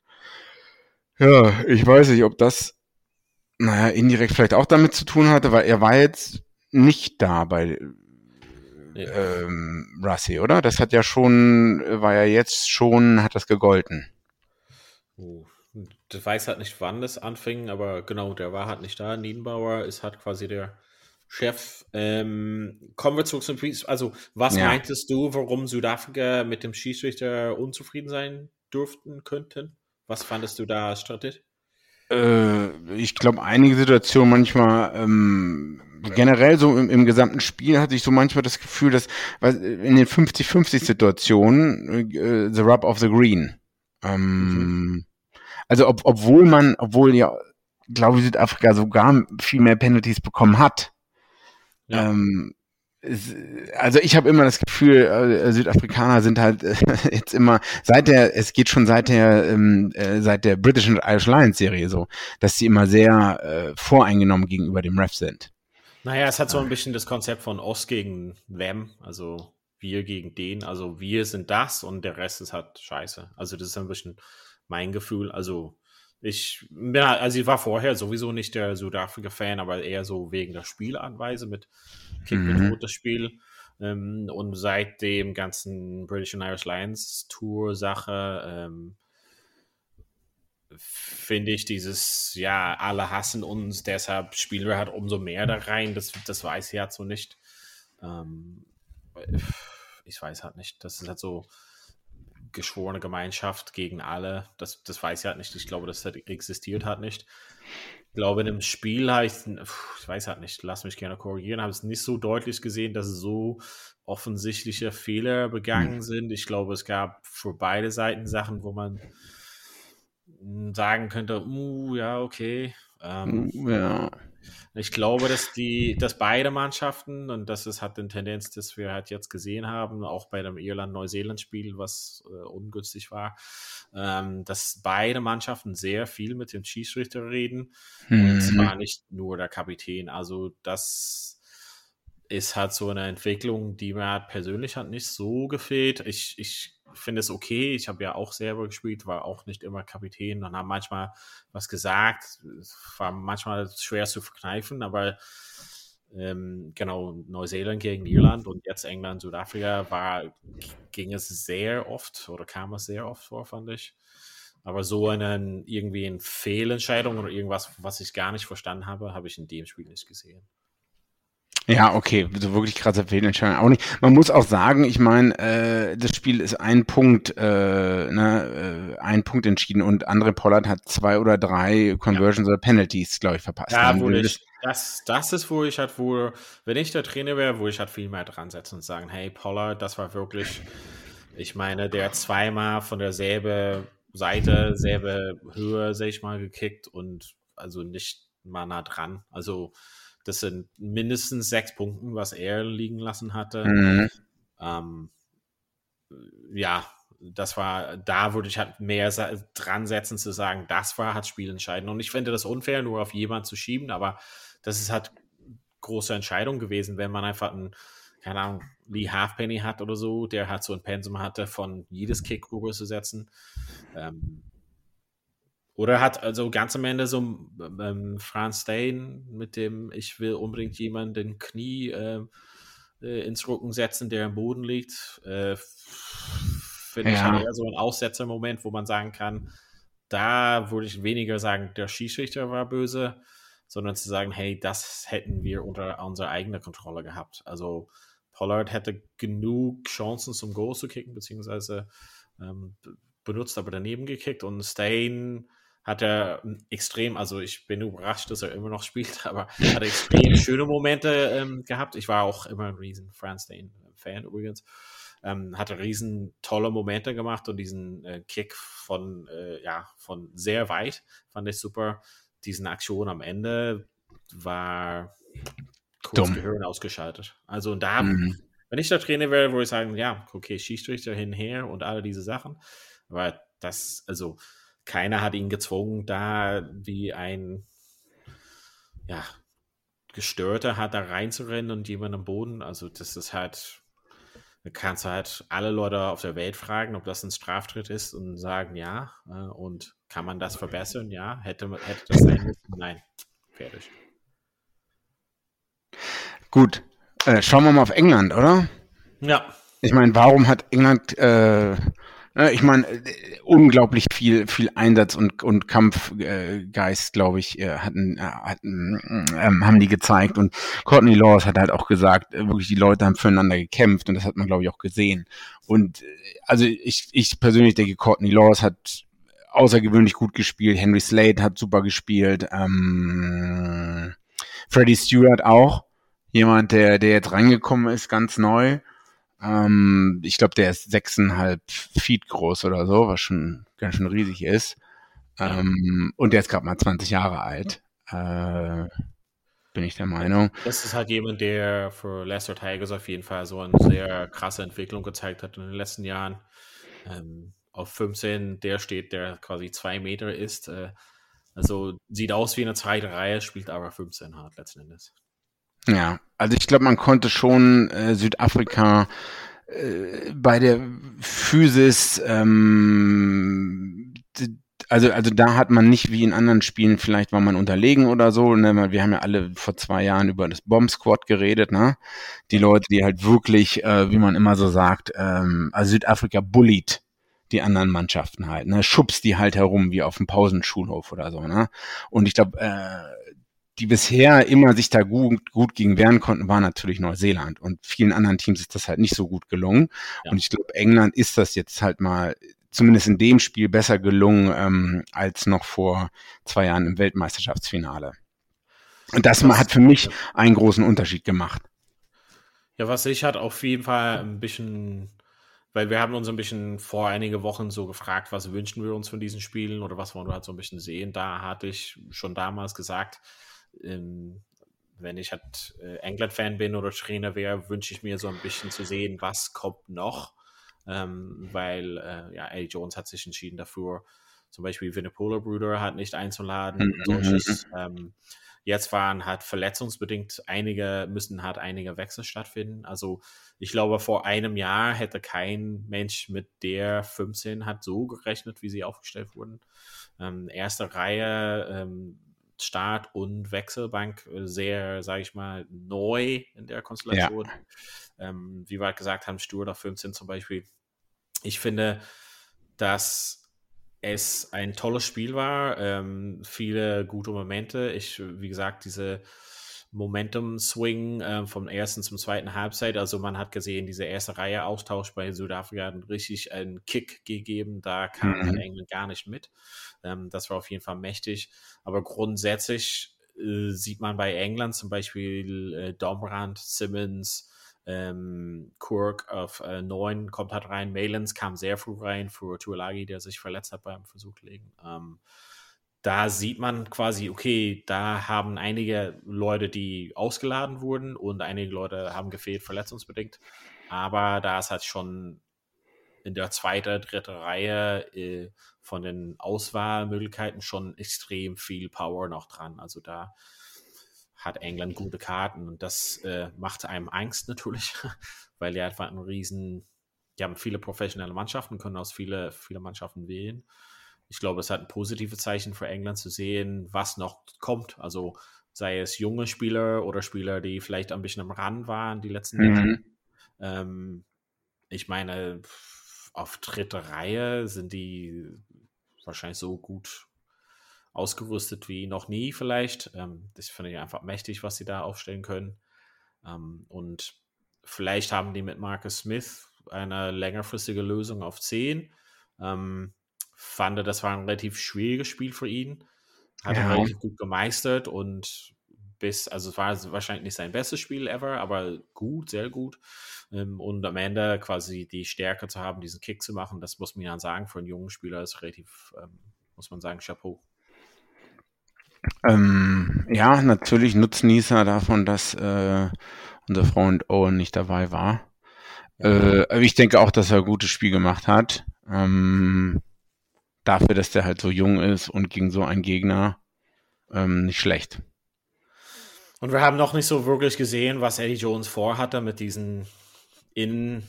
Ja, ich weiß nicht, ob das, naja, indirekt vielleicht auch damit zu tun hatte, weil er war jetzt nicht da bei ähm, Russi, oder? Das hat ja schon, war ja jetzt schon, hat das gegolten. Oh, ich weiß halt nicht, wann das anfing, aber genau, der war halt nicht da. Niedenbauer ist halt quasi der Chef. Ähm, kommen wir zurück zum Priest. Also, was ja. meintest du, warum Südafrika mit dem Schiedsrichter unzufrieden sein dürften könnten? Was fandest du da strategisch? Äh, ich glaube, einige Situationen manchmal ähm, generell so im, im, gesamten Spiel hatte ich so manchmal das Gefühl, dass in den 50-50-Situationen äh, the rub of the green. Ähm, mhm. Also ob, obwohl man, obwohl ja, glaube ich, Südafrika sogar viel mehr Penalties bekommen hat. Ja. Ähm, also ich habe immer das Gefühl, äh, Südafrikaner sind halt äh, jetzt immer seit der, es geht schon seit der ähm, äh, seit der British and Irish Lions Serie so, dass sie immer sehr äh, voreingenommen gegenüber dem Ref sind. Naja, es hat so ein bisschen das Konzept von Ost gegen Wem, also wir gegen den, also wir sind das und der Rest ist halt scheiße. Also das ist ein bisschen mein Gefühl. Also ich bin halt, also ich war vorher sowieso nicht der Südafrika-Fan, aber eher so wegen der Spielanweise mit Kick mhm. mit Spiel. Ähm, und seit dem ganzen British and Irish Lions Tour-Sache ähm, finde ich dieses, ja, alle hassen uns, deshalb spielen wir halt umso mehr da rein. Das, das weiß ich halt so nicht. Ähm, ich weiß halt nicht. Das ist halt so, geschworene Gemeinschaft gegen alle. Das, das weiß ich halt nicht. Ich glaube, das hat, existiert halt nicht. Ich glaube, in einem Spiel habe ich, ich weiß halt nicht, lass mich gerne korrigieren, habe es nicht so deutlich gesehen, dass so offensichtliche Fehler begangen hm. sind. Ich glaube, es gab für beide Seiten Sachen, wo man sagen könnte, uh, ja, okay. Ähm, ja. Ich glaube, dass die, dass beide Mannschaften, und das ist halt eine Tendenz, dass wir halt jetzt gesehen haben, auch bei dem Irland-Neuseeland-Spiel, was äh, ungünstig war, ähm, dass beide Mannschaften sehr viel mit dem Schiedsrichter reden. Mhm. Und zwar nicht nur der Kapitän. Also das ist halt so eine Entwicklung, die mir halt persönlich hat nicht so gefehlt. Ich, ich finde es okay. Ich habe ja auch selber gespielt, war auch nicht immer Kapitän und habe manchmal was gesagt. Es war manchmal schwer zu verkneifen, aber ähm, genau, Neuseeland gegen Irland und jetzt England, Südafrika war, ging es sehr oft oder kam es sehr oft vor, fand ich. Aber so eine irgendwie eine Fehlentscheidung oder irgendwas, was ich gar nicht verstanden habe, habe ich in dem Spiel nicht gesehen. Ja, okay, so wirklich krasse Fehlentscheidung auch nicht. Man muss auch sagen, ich meine, äh, das Spiel ist ein Punkt, äh, ne, äh, ein Punkt entschieden und Andre Pollard hat zwei oder drei Conversions ja. oder Penalties, glaube ich, verpasst. Ja, wo ich, das, das ist, wo ich halt wohl, wenn ich der Trainer wäre, wo ich halt viel mehr dran setzen und sagen, hey Pollard, das war wirklich, ich meine, der hat zweimal von derselbe Seite, selbe Höhe, sag ich mal, gekickt und also nicht mal nah dran. Also das sind mindestens sechs Punkte, was er liegen lassen hatte. Mhm. Ähm, ja, das war, da würde ich halt mehr dran setzen zu sagen, das war halt spielentscheidend. Und ich finde das unfair, nur auf jemanden zu schieben, aber das ist halt große Entscheidung gewesen, wenn man einfach einen, keine Ahnung, Lee Halfpenny hat oder so, der halt so ein Pensum hatte, von jedes Kick rüber zu setzen. Ähm, oder hat also ganz am Ende so ähm, Franz Stein mit dem, ich will unbedingt jemanden den Knie äh, äh, ins Rücken setzen, der am Boden liegt. Äh, Finde ja. ich halt eher so ein Aussetzermoment, wo man sagen kann, da würde ich weniger sagen, der Schiedsrichter war böse, sondern zu sagen, hey, das hätten wir unter unserer eigenen Kontrolle gehabt. Also Pollard hätte genug Chancen zum Goal zu kicken, beziehungsweise ähm, benutzt, aber daneben gekickt und Stain hat er extrem, also ich bin überrascht, dass er immer noch spielt, aber hat extrem schöne Momente ähm, gehabt. Ich war auch immer ein riesen Franz Stain-Fan übrigens. Ähm, hatte riesen tolle Momente gemacht und diesen äh, Kick von, äh, ja, von sehr weit fand ich super. Diesen Aktion am Ende war kurz Dumm. Gehirn ausgeschaltet. Also da, mhm. wenn ich der Trainer wäre, würde ich sagen, ja, okay, Schießrichter hinher und all diese Sachen. Aber das, also keiner hat ihn gezwungen, da wie ein ja, Gestörter hat da reinzurennen und jemand am Boden. Also das ist halt, da kannst du halt alle Leute auf der Welt fragen, ob das ein Straftritt ist und sagen ja. Äh, und kann man das verbessern? Ja. Hätte, hätte das sein müssen? Nein. Fertig. Gut. Äh, schauen wir mal auf England, oder? Ja. Ich meine, warum hat England äh, ich meine, äh, unglaublich viel, viel Einsatz und, und Kampfgeist, glaube ich, äh, hatten, äh, hatten ähm, haben die gezeigt. Und Courtney Laws hat halt auch gesagt, wirklich die Leute haben füreinander gekämpft und das hat man, glaube ich, auch gesehen. Und also ich, ich persönlich denke, Courtney Laws hat außergewöhnlich gut gespielt. Henry Slade hat super gespielt. Ähm, Freddie Stewart auch. Jemand, der, der jetzt reingekommen ist, ganz neu. Ähm, ich glaube, der ist sechseinhalb Feet groß oder so, was schon ganz schön riesig ist. Ähm, und der ist gerade mal 20 Jahre alt. Äh, bin ich der Meinung. Das ist halt jemand, der für Leicester Tigers auf jeden Fall so eine sehr krasse Entwicklung gezeigt hat in den letzten Jahren. Ähm, auf 15, der steht, der quasi zwei Meter ist. Äh, also sieht aus wie eine zweite Reihe, spielt aber 15 hart letzten Endes. Ja, also ich glaube, man konnte schon äh, Südafrika äh, bei der Physis, ähm, also, also da hat man nicht wie in anderen Spielen, vielleicht war man unterlegen oder so. Ne? Wir haben ja alle vor zwei Jahren über das Bomb Squad geredet, ne? Die Leute, die halt wirklich, äh, wie man immer so sagt, ähm, also Südafrika bullied die anderen Mannschaften halt, ne? Schubst die halt herum wie auf dem Pausenschulhof oder so, ne? Und ich glaube, äh, die bisher immer sich da gut, gut gegen wehren konnten, war natürlich Neuseeland. Und vielen anderen Teams ist das halt nicht so gut gelungen. Ja. Und ich glaube, England ist das jetzt halt mal zumindest in dem Spiel besser gelungen ähm, als noch vor zwei Jahren im Weltmeisterschaftsfinale. Und das hat für mich einen großen Unterschied gemacht. Ja, was ich hat auf jeden Fall ein bisschen, weil wir haben uns ein bisschen vor einige Wochen so gefragt, was wünschen wir uns von diesen Spielen oder was wollen wir halt so ein bisschen sehen. Da hatte ich schon damals gesagt, ähm, wenn ich halt äh, England-Fan bin oder Trainer wäre, wünsche ich mir so ein bisschen zu sehen, was kommt noch. Ähm, weil äh, ja, Eddie Jones hat sich entschieden dafür, zum Beispiel Vinnipola Brüder hat nicht einzuladen. Mhm. Solches, ähm, jetzt waren halt verletzungsbedingt einige, müssen halt einige Wechsel stattfinden. Also ich glaube, vor einem Jahr hätte kein Mensch mit der 15 hat so gerechnet, wie sie aufgestellt wurden. Ähm, erste Reihe, ähm, Start- und Wechselbank äh, sehr, sage ich mal, neu in der Konstellation. Ja. Ähm, wie wir halt gesagt haben, Stuart auf 15 zum Beispiel. Ich finde, dass es ein tolles Spiel war, ähm, viele gute Momente. Ich, wie gesagt, diese Momentum-Swing äh, vom ersten zum zweiten Halbzeit. Also man hat gesehen, diese erste Reihe Austausch bei Südafrika hat richtig einen Kick gegeben. Da kam mhm. England gar nicht mit. Ähm, das war auf jeden Fall mächtig. Aber grundsätzlich äh, sieht man bei England zum Beispiel äh, Dombrand, Simmons, ähm, Kirk auf äh, 9 kommt halt rein. Malins kam sehr früh rein für Tuolagi, der sich verletzt hat beim Versuch legen. Ähm, da sieht man quasi, okay, da haben einige Leute, die ausgeladen wurden und einige Leute haben gefehlt, verletzungsbedingt. Aber da ist halt schon in der zweiten, dritten Reihe äh, von den Auswahlmöglichkeiten schon extrem viel Power noch dran. Also da hat England gute Karten und das äh, macht einem Angst natürlich, weil die einfach einen riesen, die haben viele professionelle Mannschaften, können aus viele, viele Mannschaften wählen ich glaube, es hat ein positives Zeichen für England zu sehen, was noch kommt. Also sei es junge Spieler oder Spieler, die vielleicht ein bisschen am Rand waren die letzten mhm. Jahre. Ähm, ich meine, auf dritte Reihe sind die wahrscheinlich so gut ausgerüstet wie noch nie vielleicht. Ähm, das finde ich einfach mächtig, was sie da aufstellen können. Ähm, und vielleicht haben die mit Marcus Smith eine längerfristige Lösung auf 10. Ähm, fand, das war ein relativ schwieriges Spiel für ihn. Hat ja. er relativ gut gemeistert und bis, also es war wahrscheinlich nicht sein bestes Spiel ever, aber gut, sehr gut. Ähm, und am Ende quasi die Stärke zu haben, diesen Kick zu machen, das muss man ja sagen, für einen jungen Spieler ist relativ, ähm, muss man sagen, Chapeau. Ähm, ja, natürlich Nutznießer davon, dass äh, unser Freund Owen nicht dabei war. Äh, ich denke auch, dass er ein gutes Spiel gemacht hat. Ähm, dafür, dass der halt so jung ist und gegen so einen Gegner ähm, nicht schlecht. Und wir haben noch nicht so wirklich gesehen, was Eddie Jones vorhatte mit diesen in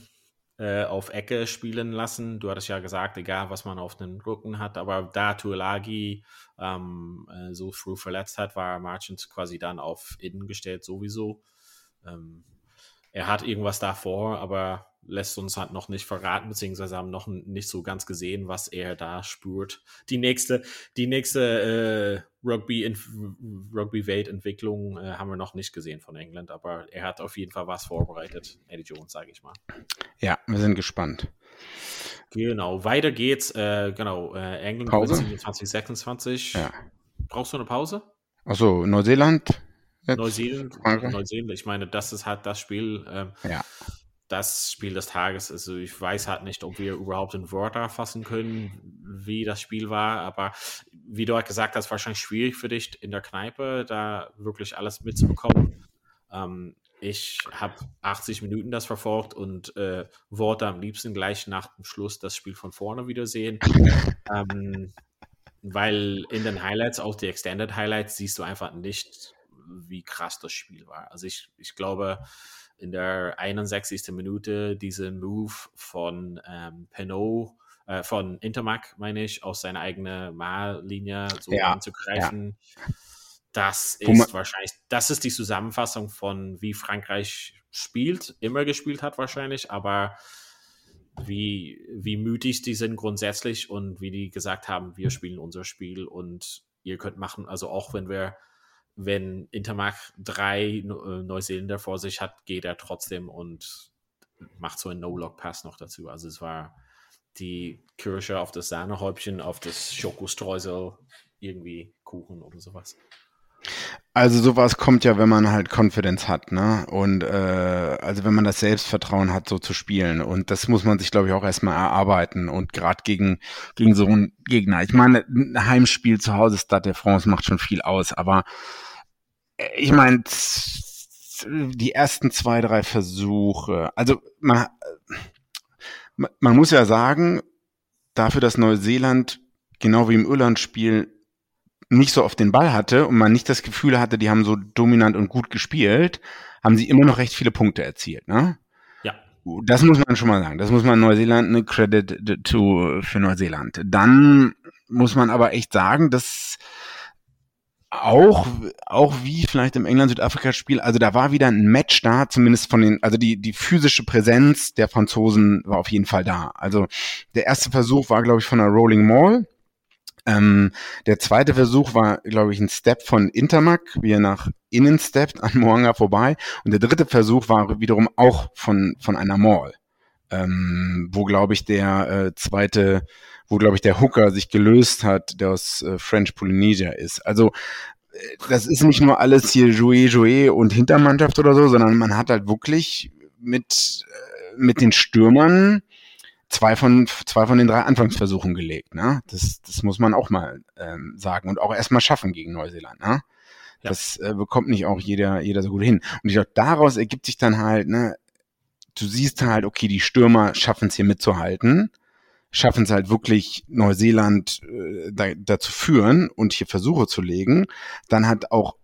äh, auf Ecke spielen lassen. Du hattest ja gesagt, egal was man auf den Rücken hat, aber da Tuolagi ähm, äh, so früh verletzt hat, war Marchant quasi dann auf innen gestellt sowieso. Ähm, er hat irgendwas davor, aber lässt uns halt noch nicht verraten, beziehungsweise haben noch nicht so ganz gesehen, was er da spürt. Die nächste, die nächste äh, Rugby, Rugby Weltentwicklung äh, haben wir noch nicht gesehen von England, aber er hat auf jeden Fall was vorbereitet, Eddie Jones, sage ich mal. Ja, wir sind gespannt. Genau, weiter geht's. Äh, genau, äh, England Pause? 27, 26. Ja. Brauchst du eine Pause? Achso, Neuseeland? Neuseeland, Neuseeland, ich meine, das ist halt das Spiel. Ähm, ja das Spiel des Tages. Also ich weiß halt nicht, ob wir überhaupt in Wörter fassen können, wie das Spiel war, aber wie du halt gesagt hast, wahrscheinlich schwierig für dich in der Kneipe, da wirklich alles mitzubekommen. Ähm, ich habe 80 Minuten das verfolgt und äh, wollte am liebsten gleich nach dem Schluss das Spiel von vorne wiedersehen. ähm, weil in den Highlights, auch die Extended Highlights, siehst du einfach nicht, wie krass das Spiel war. Also ich, ich glaube, in der 61. Minute diesen Move von ähm, Penot, äh, von Intermac, meine ich, aus seiner eigenen Mahllinie so ja, anzugreifen. Ja. Das ist wahrscheinlich, das ist die Zusammenfassung von wie Frankreich spielt, immer gespielt hat wahrscheinlich, aber wie, wie mütig die sind grundsätzlich und wie die gesagt haben, wir spielen unser Spiel und ihr könnt machen, also auch wenn wir wenn Intermark drei äh, Neuseeländer vor sich hat, geht er trotzdem und macht so einen No-Lock-Pass noch dazu. Also es war die Kirsche auf das Sahnehäubchen, auf das Schokostreusel, irgendwie Kuchen oder sowas. Also sowas kommt ja, wenn man halt Confidence hat, ne? Und äh, also wenn man das Selbstvertrauen hat, so zu spielen. Und das muss man sich, glaube ich, auch erstmal erarbeiten. Und gerade gegen, gegen so einen Gegner. Ich meine, ein Heimspiel zu Hause, Stade de France macht schon viel aus, aber ich meine, die ersten zwei, drei Versuche, also man, man muss ja sagen, dafür, dass Neuseeland genau wie im Irland-Spiel nicht so oft den Ball hatte und man nicht das Gefühl hatte, die haben so dominant und gut gespielt, haben sie immer noch recht viele Punkte erzielt, ne? Ja. Das muss man schon mal sagen. Das muss man Neuseeland eine Credit to für Neuseeland. Dann muss man aber echt sagen, dass auch, auch wie vielleicht im England-Südafrika-Spiel, also da war wieder ein Match da, zumindest von den, also die, die physische Präsenz der Franzosen war auf jeden Fall da. Also der erste Versuch war, glaube ich, von der Rolling Mall. Ähm, der zweite Versuch war, glaube ich, ein Step von Intermac, wie er nach innen steppt an Moanga vorbei. Und der dritte Versuch war wiederum auch von, von einer Mall, ähm, wo, glaube ich, der äh, zweite wo, glaube ich, der Hooker sich gelöst hat, der aus äh, French Polynesia ist. Also äh, das ist nicht nur alles hier Jouet, Jouet und Hintermannschaft oder so, sondern man hat halt wirklich mit, äh, mit den Stürmern zwei von, zwei von den drei Anfangsversuchen gelegt. Ne? Das, das muss man auch mal ähm, sagen und auch erstmal schaffen gegen Neuseeland. Ne? Ja. Das äh, bekommt nicht auch jeder, jeder so gut hin. Und ich glaube, daraus ergibt sich dann halt, ne, du siehst halt, okay, die Stürmer schaffen es hier mitzuhalten schaffen es halt wirklich Neuseeland äh, da, dazu führen und hier Versuche zu legen, dann hat auch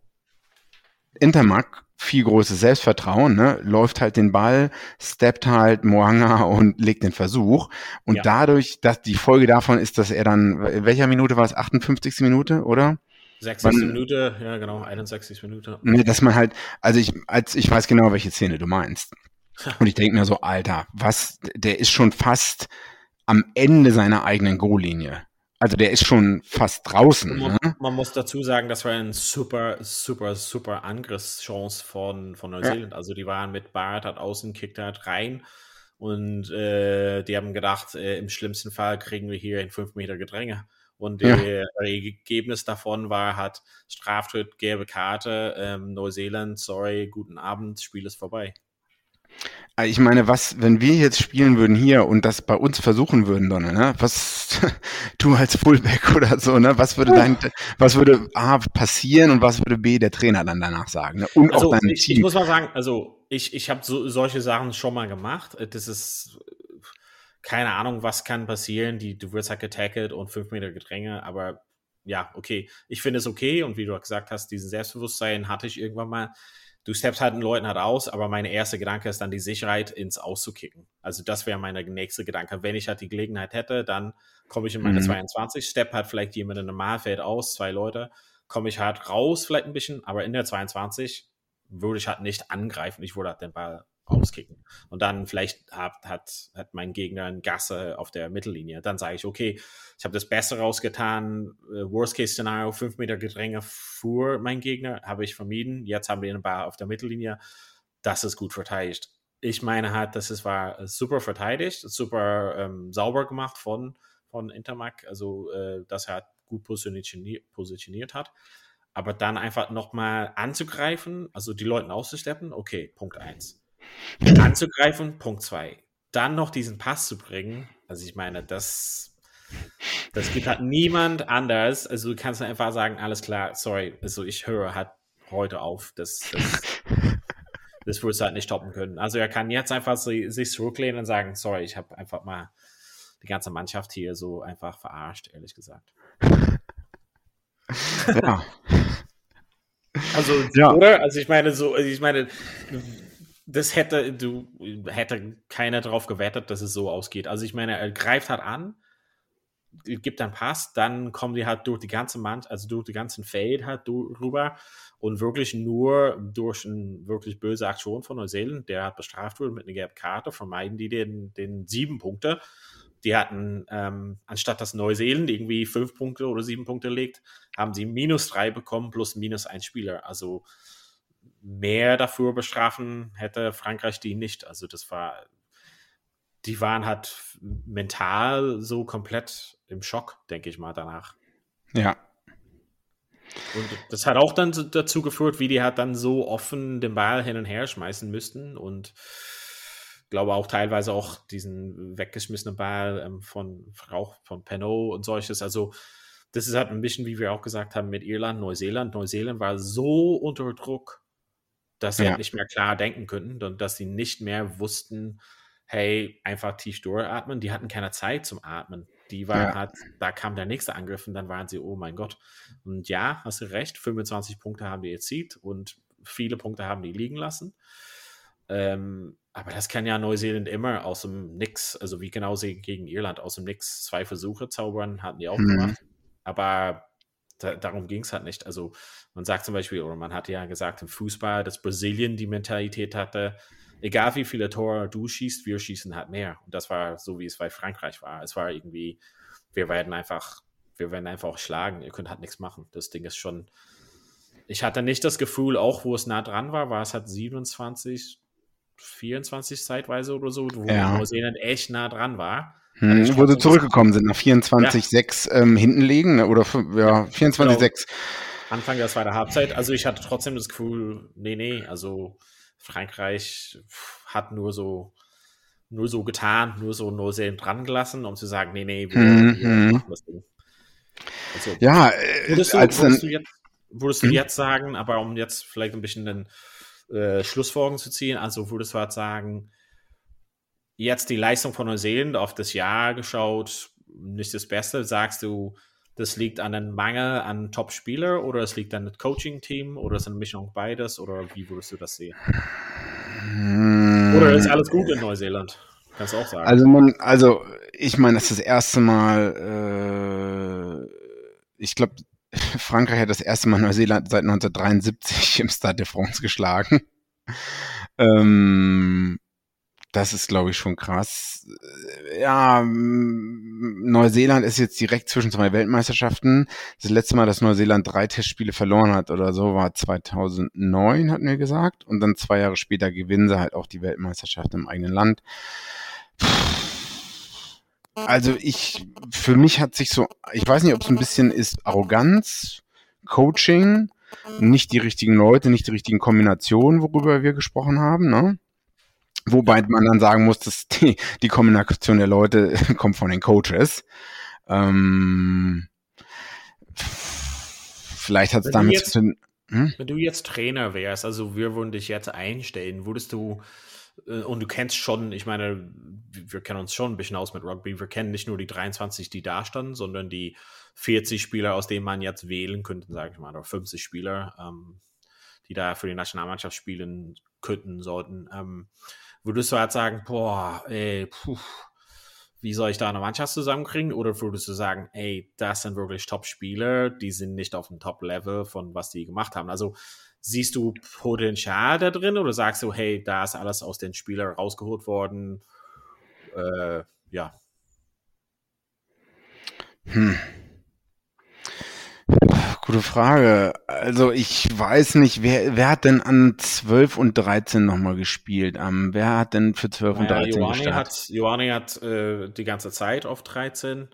Intermac viel großes Selbstvertrauen, ne? läuft halt den Ball, steppt halt Moanga und legt den Versuch. Und ja. dadurch, dass die Folge davon ist, dass er dann, in welcher Minute war es? 58. Minute, oder? 60. Man, Minute, ja genau, 61 Minute. Ne, dass man halt, also ich, als ich weiß genau, welche Szene du meinst. Und ich denke mir so, Alter, was, der ist schon fast am Ende seiner eigenen Goallinie. Also der ist schon fast draußen. Man, ne? man muss dazu sagen, das war eine super, super, super Angriffschance von, von Neuseeland. Ja. Also die waren mit Barrett hat außen, kickt halt rein und äh, die haben gedacht, äh, im schlimmsten Fall kriegen wir hier in fünf Meter Gedränge. Und ja. das Ergebnis davon war, hat Straftritt, gelbe Karte, ähm, Neuseeland, sorry, guten Abend, Spiel ist vorbei. Äh, ich meine, was, wenn wir jetzt spielen würden hier und das bei uns versuchen würden, Donne, ne? Was du als Fullback oder so, ne? Was würde dein, was würde A passieren und was würde B der Trainer dann danach sagen? Ne? Und also, auch dein ich, Team. Ich muss mal sagen, also ich, ich habe so, solche Sachen schon mal gemacht. Das ist keine Ahnung, was kann passieren. Die, du wirst halt getackelt und fünf Meter Gedränge, aber ja, okay. Ich finde es okay und wie du gesagt hast, diesen Selbstbewusstsein hatte ich irgendwann mal du steppst halt den Leuten halt aus, aber mein erster Gedanke ist dann die Sicherheit ins Auszukicken. Also das wäre mein nächster Gedanke. Wenn ich halt die Gelegenheit hätte, dann komme ich in meine mhm. 22, step halt vielleicht jemand in Normalfeld aus, zwei Leute, komme ich halt raus vielleicht ein bisschen, aber in der 22 würde ich halt nicht angreifen. Ich würde halt den Ball auskicken. Und dann vielleicht hat, hat, hat mein Gegner ein Gasse auf der Mittellinie. Dann sage ich, okay, ich habe das Beste rausgetan. Äh, Worst-Case-Szenario, fünf Meter Gedränge vor mein Gegner, habe ich vermieden. Jetzt haben wir eine Bar auf der Mittellinie. Das ist gut verteidigt. Ich meine halt, das ist, war super verteidigt, super ähm, sauber gemacht von, von Intermac. Also, äh, dass er gut positioniert, positioniert hat. Aber dann einfach nochmal anzugreifen, also die Leute auszusteppen, okay, Punkt eins anzugreifen, Punkt zwei. Dann noch diesen Pass zu bringen, also ich meine, das, das gibt halt niemand anders. Also du kannst einfach sagen, alles klar, sorry, also ich höre halt heute auf. Das, das, das wirst du halt nicht stoppen können. Also er kann jetzt einfach sich zurücklehnen und sagen, sorry, ich habe einfach mal die ganze Mannschaft hier so einfach verarscht, ehrlich gesagt. Ja. Also, ja. oder? Also ich meine, so, ich meine, das hätte, du, hätte keiner darauf gewettet, dass es so ausgeht. Also ich meine, er greift halt an, gibt einen Pass, dann kommen die halt durch die ganze Mannschaft, also durch die ganzen Feld halt rüber und wirklich nur durch eine wirklich böse Aktion von Neuseeland, der hat bestraft wurde mit einer gelben Karte, vermeiden die den, den sieben Punkte. Die hatten, ähm, anstatt dass Neuseeland irgendwie fünf Punkte oder sieben Punkte legt, haben sie minus drei bekommen plus minus ein Spieler. Also mehr dafür bestrafen hätte Frankreich die nicht. Also das war, die waren halt mental so komplett im Schock, denke ich mal, danach. Ja. Und das hat auch dann dazu geführt, wie die halt dann so offen den Ball hin und her schmeißen müssten und glaube auch teilweise auch diesen weggeschmissenen Ball ähm, von Frau von Penot und solches. Also das ist halt ein bisschen, wie wir auch gesagt haben, mit Irland, Neuseeland. Neuseeland war so unter Druck dass sie ja. halt nicht mehr klar denken könnten und dass sie nicht mehr wussten, hey, einfach tief durchatmen. Die hatten keine Zeit zum Atmen. Die waren ja. halt, da kam der nächste Angriff und dann waren sie, oh mein Gott. Und ja, hast du recht, 25 Punkte haben die erzielt und viele Punkte haben die liegen lassen. Ähm, aber das kann ja Neuseeland immer aus dem Nix, also wie genau sie gegen Irland aus dem Nix zwei Versuche zaubern, hatten die auch mhm. gemacht. Aber da, darum ging es halt nicht. Also man sagt zum Beispiel, oder man hat ja gesagt im Fußball, dass Brasilien die Mentalität hatte, egal wie viele Tore du schießt, wir schießen halt mehr. Und das war so, wie es bei Frankreich war. Es war irgendwie, wir werden einfach, wir werden einfach schlagen, ihr könnt halt nichts machen. Das Ding ist schon, ich hatte nicht das Gefühl, auch wo es nah dran war, war es halt 27, 24 zeitweise oder so, wo ja. Neuseeland echt nah dran war. Hm, wo sie zurückgekommen sind, nach 24-6 ja. ähm, hinten liegen, ne, oder ja, 24-6. Genau. Anfang der zweiten Halbzeit. Also ich hatte trotzdem das Gefühl, nee, nee, also Frankreich hat nur so nur so getan, nur so Neuseeland dran gelassen, um zu sagen, nee, nee, wir, mhm. wir machen das Ding. Also, ja, äh, würdest du, als würdest, du jetzt, würdest du hm? jetzt sagen, aber um jetzt vielleicht ein bisschen den äh, Schlussfolgerungen zu ziehen, also würdest du halt sagen, jetzt die Leistung von Neuseeland auf das Jahr geschaut, nicht das Beste, sagst du, das liegt an einem Mangel an Top-Spieler oder es liegt an dem Coaching-Team oder ist eine Mischung beides oder wie würdest du das sehen? Oder ist alles gut in Neuseeland? Kannst du auch sagen. Also, man, also ich meine, das ist das erste Mal, äh, ich glaube, Frankreich hat das erste Mal Neuseeland seit 1973 im Stade de France geschlagen. Ähm, das ist, glaube ich, schon krass. Ja, Neuseeland ist jetzt direkt zwischen zwei Weltmeisterschaften. Das letzte Mal, dass Neuseeland drei Testspiele verloren hat oder so, war 2009, hatten wir gesagt. Und dann zwei Jahre später gewinnen sie halt auch die Weltmeisterschaft im eigenen Land. Also ich, für mich hat sich so, ich weiß nicht, ob es ein bisschen ist Arroganz, Coaching, nicht die richtigen Leute, nicht die richtigen Kombinationen, worüber wir gesprochen haben, ne? Wobei man dann sagen muss, dass die, die Kombination der Leute kommt von den Coaches. Ähm, vielleicht hat es damit jetzt, zu tun. Hm? Wenn du jetzt Trainer wärst, also wir würden dich jetzt einstellen, würdest du äh, und du kennst schon, ich meine, wir kennen uns schon ein bisschen aus mit Rugby. Wir kennen nicht nur die 23, die da standen, sondern die 40 Spieler, aus denen man jetzt wählen könnte, sage ich mal, oder 50 Spieler, ähm, die da für die Nationalmannschaft spielen könnten, sollten. Ähm, würdest du halt sagen, boah, ey, puh, wie soll ich da eine Mannschaft zusammenkriegen? Oder würdest du sagen, ey, das sind wirklich Top-Spieler, die sind nicht auf dem Top-Level von was die gemacht haben? Also siehst du Potenzial da drin oder sagst du, hey, da ist alles aus den Spielern rausgeholt worden? Äh, ja. Hm. Gute Frage. Also ich weiß nicht, wer, wer hat denn an 12 und 13 nochmal gespielt? Um, wer hat denn für 12 naja, und 13 Joani gestartet? Hat, Joani hat äh, die ganze Zeit auf 13.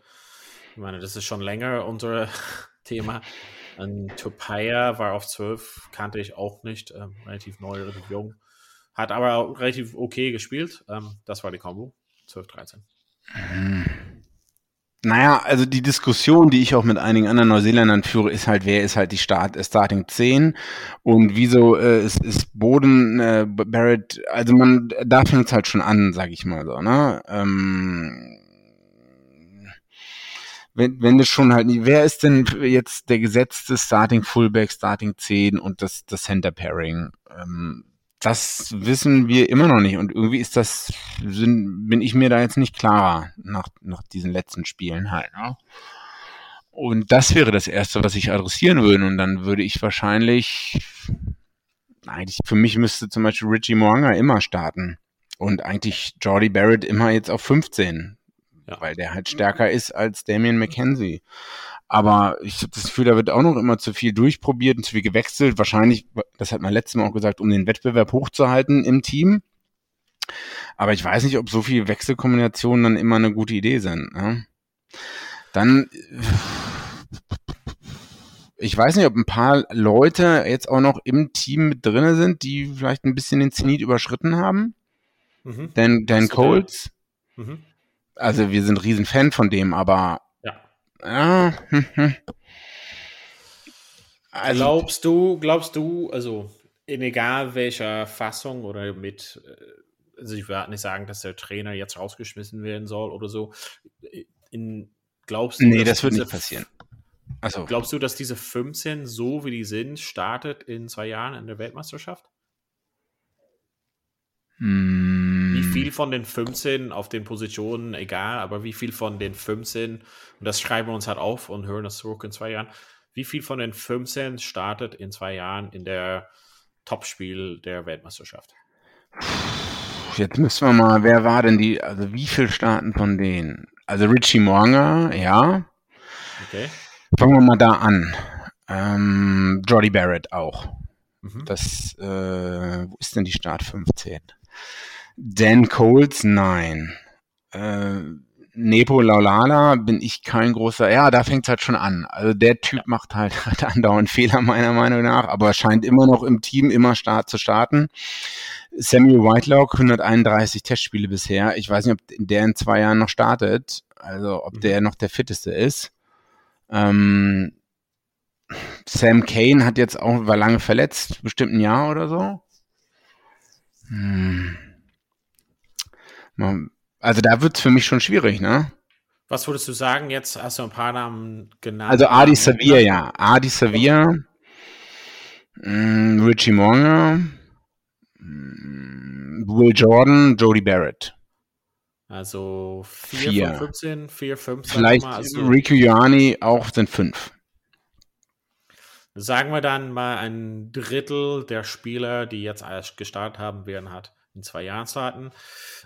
Ich meine, das ist schon länger unser Thema. Und Topaya war auf 12, kannte ich auch nicht. Ähm, relativ neu, relativ jung. Hat aber auch relativ okay gespielt. Ähm, das war die Combo. 12, 13. Hm. Naja, also die Diskussion, die ich auch mit einigen anderen Neuseeländern führe, ist halt, wer ist halt die Start, Starting 10 und wieso äh, ist, ist Boden äh, Barrett, also man, da fängt es halt schon an, sag ich mal so, ne? Ähm, wenn, wenn das schon halt, wer ist denn jetzt der gesetzte Starting Fullback, Starting 10 und das, das Center Pairing? Ähm, das wissen wir immer noch nicht. Und irgendwie ist das, sind, bin ich mir da jetzt nicht klarer nach, nach diesen letzten Spielen halt. Ne? Und das wäre das Erste, was ich adressieren würde. Und dann würde ich wahrscheinlich, eigentlich für mich müsste zum Beispiel Richie Moanga immer starten. Und eigentlich Jordi Barrett immer jetzt auf 15. Ja. Weil der halt stärker ist als Damian McKenzie. Aber ich habe das Gefühl, da wird auch noch immer zu viel durchprobiert und zu viel gewechselt. Wahrscheinlich, das hat man letztes Mal auch gesagt, um den Wettbewerb hochzuhalten im Team. Aber ich weiß nicht, ob so viele Wechselkombinationen dann immer eine gute Idee sind. Ne? Dann, ich weiß nicht, ob ein paar Leute jetzt auch noch im Team mit drinne sind, die vielleicht ein bisschen den Zenit überschritten haben. Mhm. Dan, Dan Coles. Mhm. Also wir sind riesen Fan von dem, aber ja. Also, glaubst du, glaubst du, also in egal welcher Fassung oder mit, äh, also ich werde nicht sagen, dass der Trainer jetzt rausgeschmissen werden soll oder so. In, glaubst du, nee, das wird nicht passieren. Also, glaubst du, dass diese 15, so wie die sind, startet in zwei Jahren in der Weltmeisterschaft? Hm. Wie viel von den 15 auf den Positionen, egal, aber wie viel von den 15, und das schreiben wir uns halt auf und hören das zurück in zwei Jahren, wie viel von den 15 startet in zwei Jahren in der Topspiel der Weltmeisterschaft? Jetzt müssen wir mal, wer war denn die, also wie viel starten von denen? Also Richie Moanga, ja. Okay. Fangen wir mal da an. Ähm, Jordi Barrett auch. Mhm. Das, äh, wo ist denn die Start 15? Dan Coles, nein. Äh, Nepo Laulala bin ich kein großer, ja, da fängt es halt schon an. Also der Typ macht halt, halt andauernd Fehler meiner Meinung nach, aber scheint immer noch im Team immer start zu starten. Samuel Whitelock, 131 Testspiele bisher. Ich weiß nicht, ob der in zwei Jahren noch startet, also ob mhm. der noch der fitteste ist. Ähm, Sam Kane hat jetzt auch, war lange verletzt, bestimmt ein Jahr oder so. Hm. Also da wird es für mich schon schwierig, ne? Was würdest du sagen? Jetzt hast du ein paar Namen genannt. Also Adi Savia, ja. Adi Savia, mm, Richie Monger, mm, Will Jordan, Jody Barrett. Also 4 von 15, 4, 5. Vielleicht also, Riku Ioani auch sind 5. Sagen wir dann mal ein Drittel der Spieler, die jetzt gestartet haben, werden hat in zwei Jahren starten.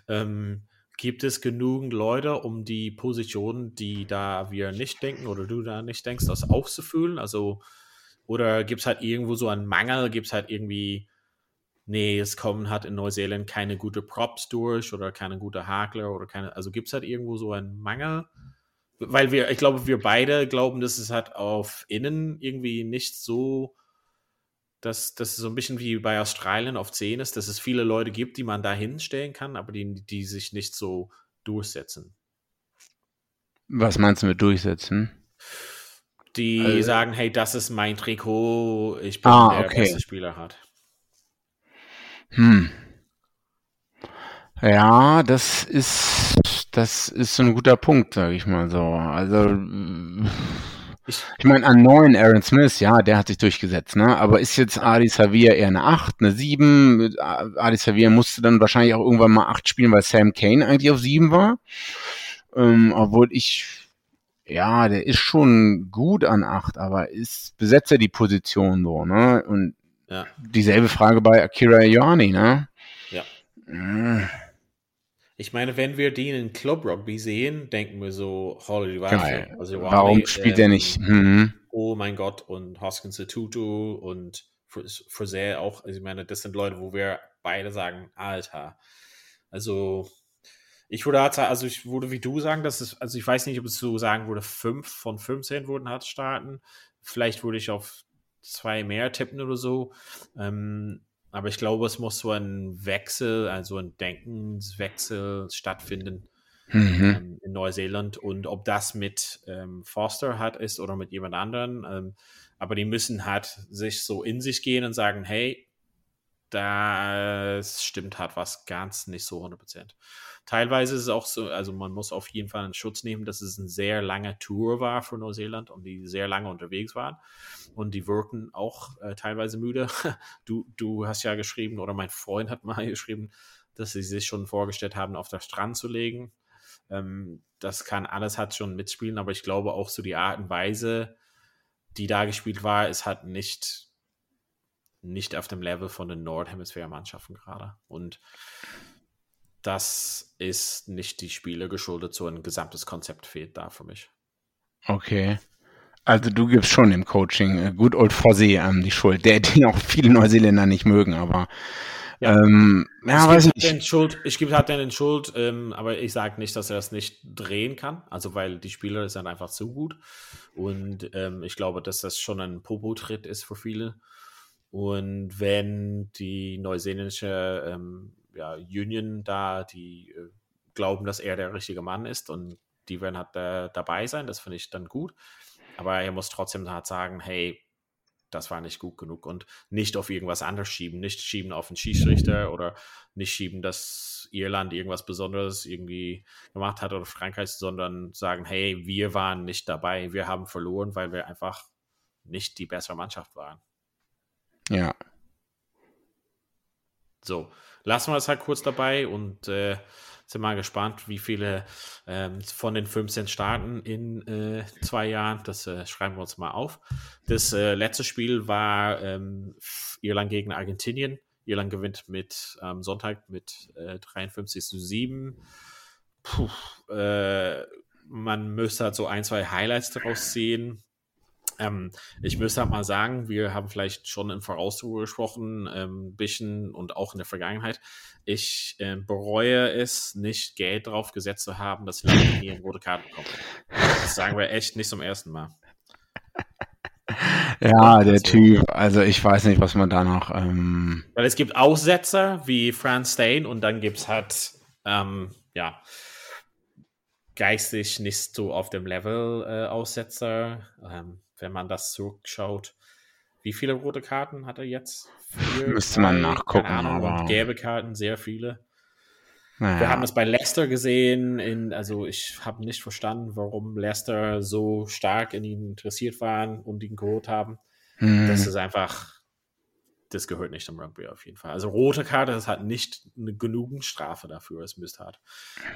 Ähm, gibt es genügend Leute, um die Positionen, die da wir nicht denken oder du da nicht denkst, das aufzufüllen? Also, oder gibt es halt irgendwo so einen Mangel? Gibt es halt irgendwie, nee, es kommen halt in Neuseeland keine gute Props durch oder keine gute Hakler oder keine, also gibt es halt irgendwo so einen Mangel? Weil wir, ich glaube, wir beide glauben, dass es halt auf Innen irgendwie nicht so dass das so ein bisschen wie bei Australien auf 10 ist, dass es viele Leute gibt, die man da hinstellen kann, aber die, die sich nicht so durchsetzen. Was meinst du mit durchsetzen? Die also, sagen, hey, das ist mein Trikot, ich bin ah, der okay. beste Spieler hat. Hm. Ja, das ist das ist so ein guter Punkt, sage ich mal so. Also ich, meine, an neun Aaron Smith, ja, der hat sich durchgesetzt, ne? Aber ist jetzt Adi Savia eher eine 8, eine 7? Adi Savia musste dann wahrscheinlich auch irgendwann mal 8 spielen, weil Sam Kane eigentlich auf 7 war. Ähm, obwohl ich, ja, der ist schon gut an 8, aber ist, besetzt er die Position so, ne? Und ja. dieselbe Frage bei Akira Ioani, ne? Ja. Mhm. Ich meine, wenn wir den in Club Rugby sehen, denken wir so, Holly Geil. Also, Warum spielt ähm, er nicht? Mhm. Oh mein Gott, und Hoskins Tutu und Frisell auch. Also ich meine, das sind Leute, wo wir beide sagen, Alter. Also ich würde halt, also ich würde wie du sagen, dass es, also ich weiß nicht, ob es so sagen würde, 5 von 15 würden hart starten. Vielleicht würde ich auf zwei mehr tippen oder so. Ähm, aber ich glaube, es muss so ein Wechsel, also ein Denkenswechsel stattfinden mhm. ähm, in Neuseeland. Und ob das mit ähm, Foster hat ist oder mit jemand anderen. Ähm, aber die müssen halt sich so in sich gehen und sagen, hey, das stimmt halt was ganz nicht so 100 Prozent. Teilweise ist es auch so, also man muss auf jeden Fall einen Schutz nehmen, dass es eine sehr lange Tour war für Neuseeland und die sehr lange unterwegs waren. Und die wirken auch äh, teilweise müde. Du, du hast ja geschrieben, oder mein Freund hat mal geschrieben, dass sie sich schon vorgestellt haben, auf der Strand zu legen. Ähm, das kann alles hat schon mitspielen, aber ich glaube auch so die Art und Weise, die da gespielt war, ist halt nicht, nicht auf dem Level von den Nordhemisphäre-Mannschaften gerade. Und das ist nicht die Spiele geschuldet, so ein gesamtes Konzept fehlt da für mich. Okay. Also du gibst schon im Coaching äh, Good Old Fossi ähm, die Schuld, der den auch viele Neuseeländer nicht mögen, aber ja, ähm, ja weiß ich nicht. Schuld, ich gebe halt den Schuld, ähm, aber ich sage nicht, dass er das nicht drehen kann, also weil die Spieler sind einfach zu gut und ähm, ich glaube, dass das schon ein Popo-Tritt ist für viele und wenn die neuseeländische ähm, ja, Union da, die äh, glauben, dass er der richtige Mann ist und die werden halt äh, dabei sein. Das finde ich dann gut. Aber er muss trotzdem halt sagen, hey, das war nicht gut genug und nicht auf irgendwas anderes schieben, nicht schieben auf den Schiedsrichter oder nicht schieben, dass Irland irgendwas Besonderes irgendwie gemacht hat oder Frankreich, sondern sagen, hey, wir waren nicht dabei, wir haben verloren, weil wir einfach nicht die bessere Mannschaft waren. Ja. So, lassen wir es halt kurz dabei und äh, sind mal gespannt, wie viele ähm, von den 15 starten in äh, zwei Jahren. Das äh, schreiben wir uns mal auf. Das äh, letzte Spiel war ähm, Irland gegen Argentinien. Irland gewinnt mit ähm, Sonntag mit 53 äh, zu 7. Puh, äh, man müsste halt so ein, zwei Highlights daraus sehen. Ähm, ich müsste halt mal sagen, wir haben vielleicht schon im Voraus darüber gesprochen, ein ähm, bisschen und auch in der Vergangenheit. Ich äh, bereue es, nicht Geld drauf gesetzt zu haben, dass wir hier rote Karten bekommen. Das sagen wir echt nicht zum ersten Mal. Ja, der also, Typ, also ich weiß nicht, was man da noch. Ähm Weil es gibt Aussetzer wie Franz Stain und dann gibt es halt, ähm, ja, geistig nicht so auf dem Level äh, Aussetzer. Ähm, wenn man das zurückschaut. Wie viele rote Karten hat er jetzt? Vier, Müsste drei, man nachgucken. Ahnung, aber... gelbe Karten, sehr viele. Naja. Wir haben es bei Leicester gesehen. In, also ich habe nicht verstanden, warum Leicester so stark in ihn interessiert waren und ihn geholt haben. Hm. Das ist einfach das gehört nicht im Rugby auf jeden Fall. Also rote Karte, das hat nicht eine genügend Strafe dafür. Es müsste halt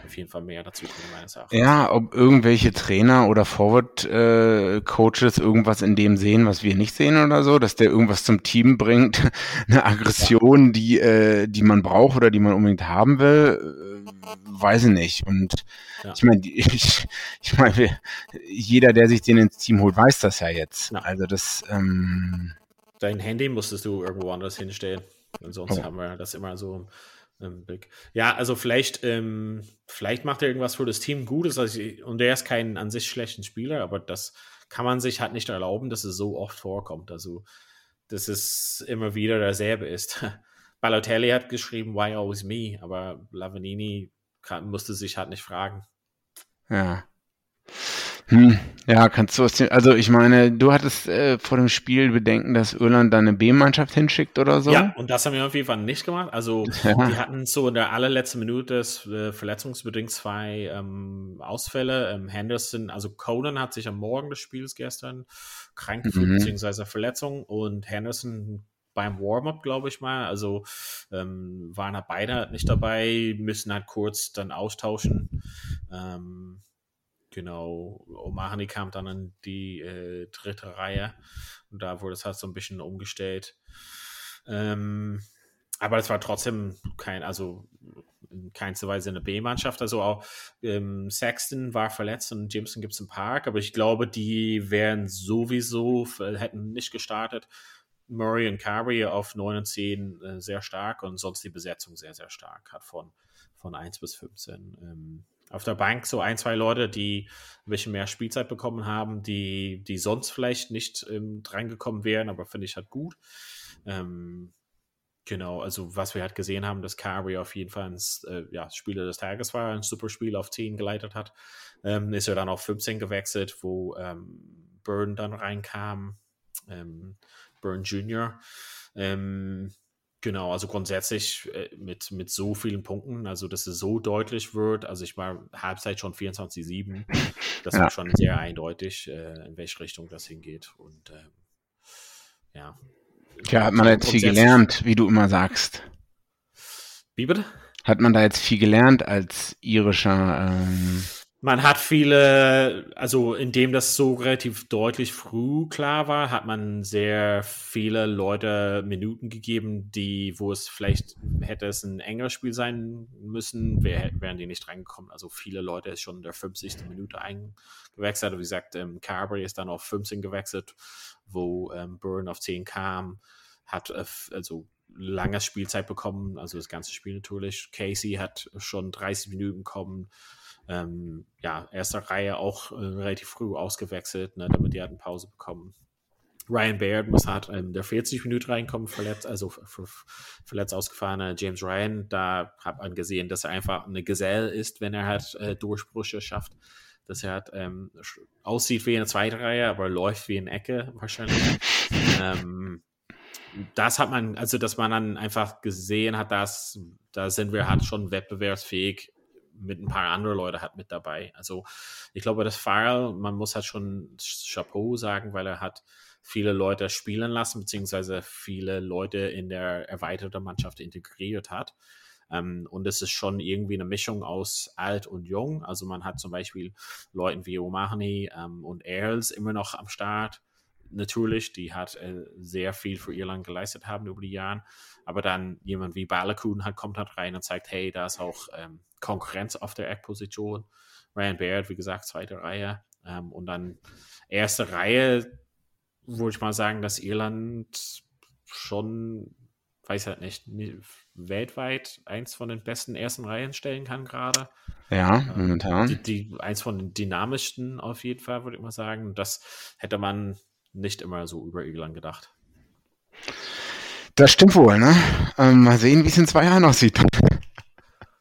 auf jeden Fall mehr dazu kommen, meines Erachtens. Ja, ob irgendwelche Trainer oder Forward-Coaches äh, irgendwas in dem sehen, was wir nicht sehen oder so, dass der irgendwas zum Team bringt, eine Aggression, ja. die, äh, die man braucht oder die man unbedingt haben will, äh, weiß ich nicht. Und ja. ich meine, ich, ich meine, jeder, der sich den ins Team holt, weiß das ja jetzt. Ja. Also das ähm, Dein Handy musstest du irgendwo anders hinstellen. Und sonst oh. haben wir das immer so im Blick. Ja, also vielleicht, ähm, vielleicht macht er irgendwas für das Team Gutes. Also ich, und der ist kein an sich schlechten Spieler, aber das kann man sich halt nicht erlauben, dass es so oft vorkommt. Also, dass es immer wieder derselbe ist. Balotelli hat geschrieben, why always me? Aber Lavanini musste sich halt nicht fragen. Ja. Hm, ja, kannst du aus dem, also ich meine, du hattest äh, vor dem Spiel Bedenken, dass Irland da eine B-Mannschaft hinschickt oder so? Ja, und das haben wir auf jeden Fall nicht gemacht. Also ja. die hatten so in der allerletzten Minute äh, verletzungsbedingt zwei ähm, Ausfälle. Ähm, Henderson, also Conan hat sich am Morgen des Spiels gestern krank gefühlt, mhm. beziehungsweise Verletzung und Henderson beim Warm-up, glaube ich mal. Also ähm, waren halt beide nicht dabei, müssen halt kurz dann austauschen. Ähm, Genau, Omahani kam dann in die äh, dritte Reihe und da wurde es halt so ein bisschen umgestellt. Ähm, aber es war trotzdem kein, also in keinster Weise eine B-Mannschaft. Also auch ähm, Sexton war verletzt und Jameson gibt es im Park, aber ich glaube, die wären sowieso, hätten nicht gestartet. Murray und Carey auf 9 und 10 äh, sehr stark und sonst die Besetzung sehr, sehr stark hat von, von 1 bis 15. Ähm, auf der Bank so ein, zwei Leute, die ein bisschen mehr Spielzeit bekommen haben, die, die sonst vielleicht nicht ähm, drangekommen wären, aber finde ich halt gut. Ähm, genau, also was wir halt gesehen haben, dass Kari auf jeden Fall ein äh, ja, Spieler des Tages war, ein super Spiel auf 10 geleitet hat, ähm, ist er dann auf 15 gewechselt, wo ähm, Byrne dann reinkam, ähm, Byrne Jr., ähm, Genau, also grundsätzlich äh, mit, mit so vielen Punkten, also dass es so deutlich wird, also ich war Halbzeit schon 24-7, das ja. war schon sehr eindeutig, äh, in welche Richtung das hingeht und ähm, ja. Tja, hat man jetzt viel gelernt, wie du immer sagst. Wie bitte? Hat man da jetzt viel gelernt als irischer ähm, man hat viele, also indem das so relativ deutlich früh klar war, hat man sehr viele Leute Minuten gegeben, die, wo es vielleicht hätte es ein engeres Spiel sein müssen, wär, wären die nicht reingekommen. Also viele Leute ist schon in der 50. Minute eingewechselt. Wie gesagt, ähm, Carberry ist dann auf 15 gewechselt, wo ähm, Byrne auf 10 kam, hat äh, also lange Spielzeit bekommen, also das ganze Spiel natürlich. Casey hat schon 30 Minuten bekommen ähm, ja, erster Reihe auch äh, relativ früh ausgewechselt, ne, damit die eine Pause bekommen. Ryan Baird muss halt in der 40 Minuten reinkommen, verletzt, also verletzt ausgefahrener James Ryan. Da hat man gesehen, dass er einfach eine Gesell ist, wenn er halt äh, Durchbrüche schafft. Dass er halt ähm, aussieht wie eine zweite Reihe, aber läuft wie eine Ecke wahrscheinlich. ähm, das hat man, also dass man dann einfach gesehen hat, dass da sind wir halt schon wettbewerbsfähig mit ein paar anderen Leuten hat mit dabei. Also ich glaube, das Farrell, man muss halt schon Chapeau sagen, weil er hat viele Leute spielen lassen, beziehungsweise viele Leute in der erweiterten Mannschaft integriert hat. Ähm, und es ist schon irgendwie eine Mischung aus alt und jung. Also man hat zum Beispiel Leute wie O'Mahony ähm, und Earls immer noch am Start. Natürlich, die hat äh, sehr viel für Irland geleistet haben über die Jahre. Aber dann jemand wie Balakun halt kommt halt rein und zeigt, hey, da ist auch ähm, Konkurrenz auf der Eckposition. Ryan Baird, wie gesagt, zweite Reihe. Ähm, und dann erste Reihe, würde ich mal sagen, dass Irland schon, weiß halt nicht, weltweit eins von den besten ersten Reihen stellen kann gerade. Ja, ähm, momentan. Die, die, eins von den dynamischsten auf jeden Fall, würde ich mal sagen. Das hätte man nicht immer so über Irland gedacht. Das stimmt wohl, ne? Ähm, mal sehen, wie es in zwei Jahren aussieht.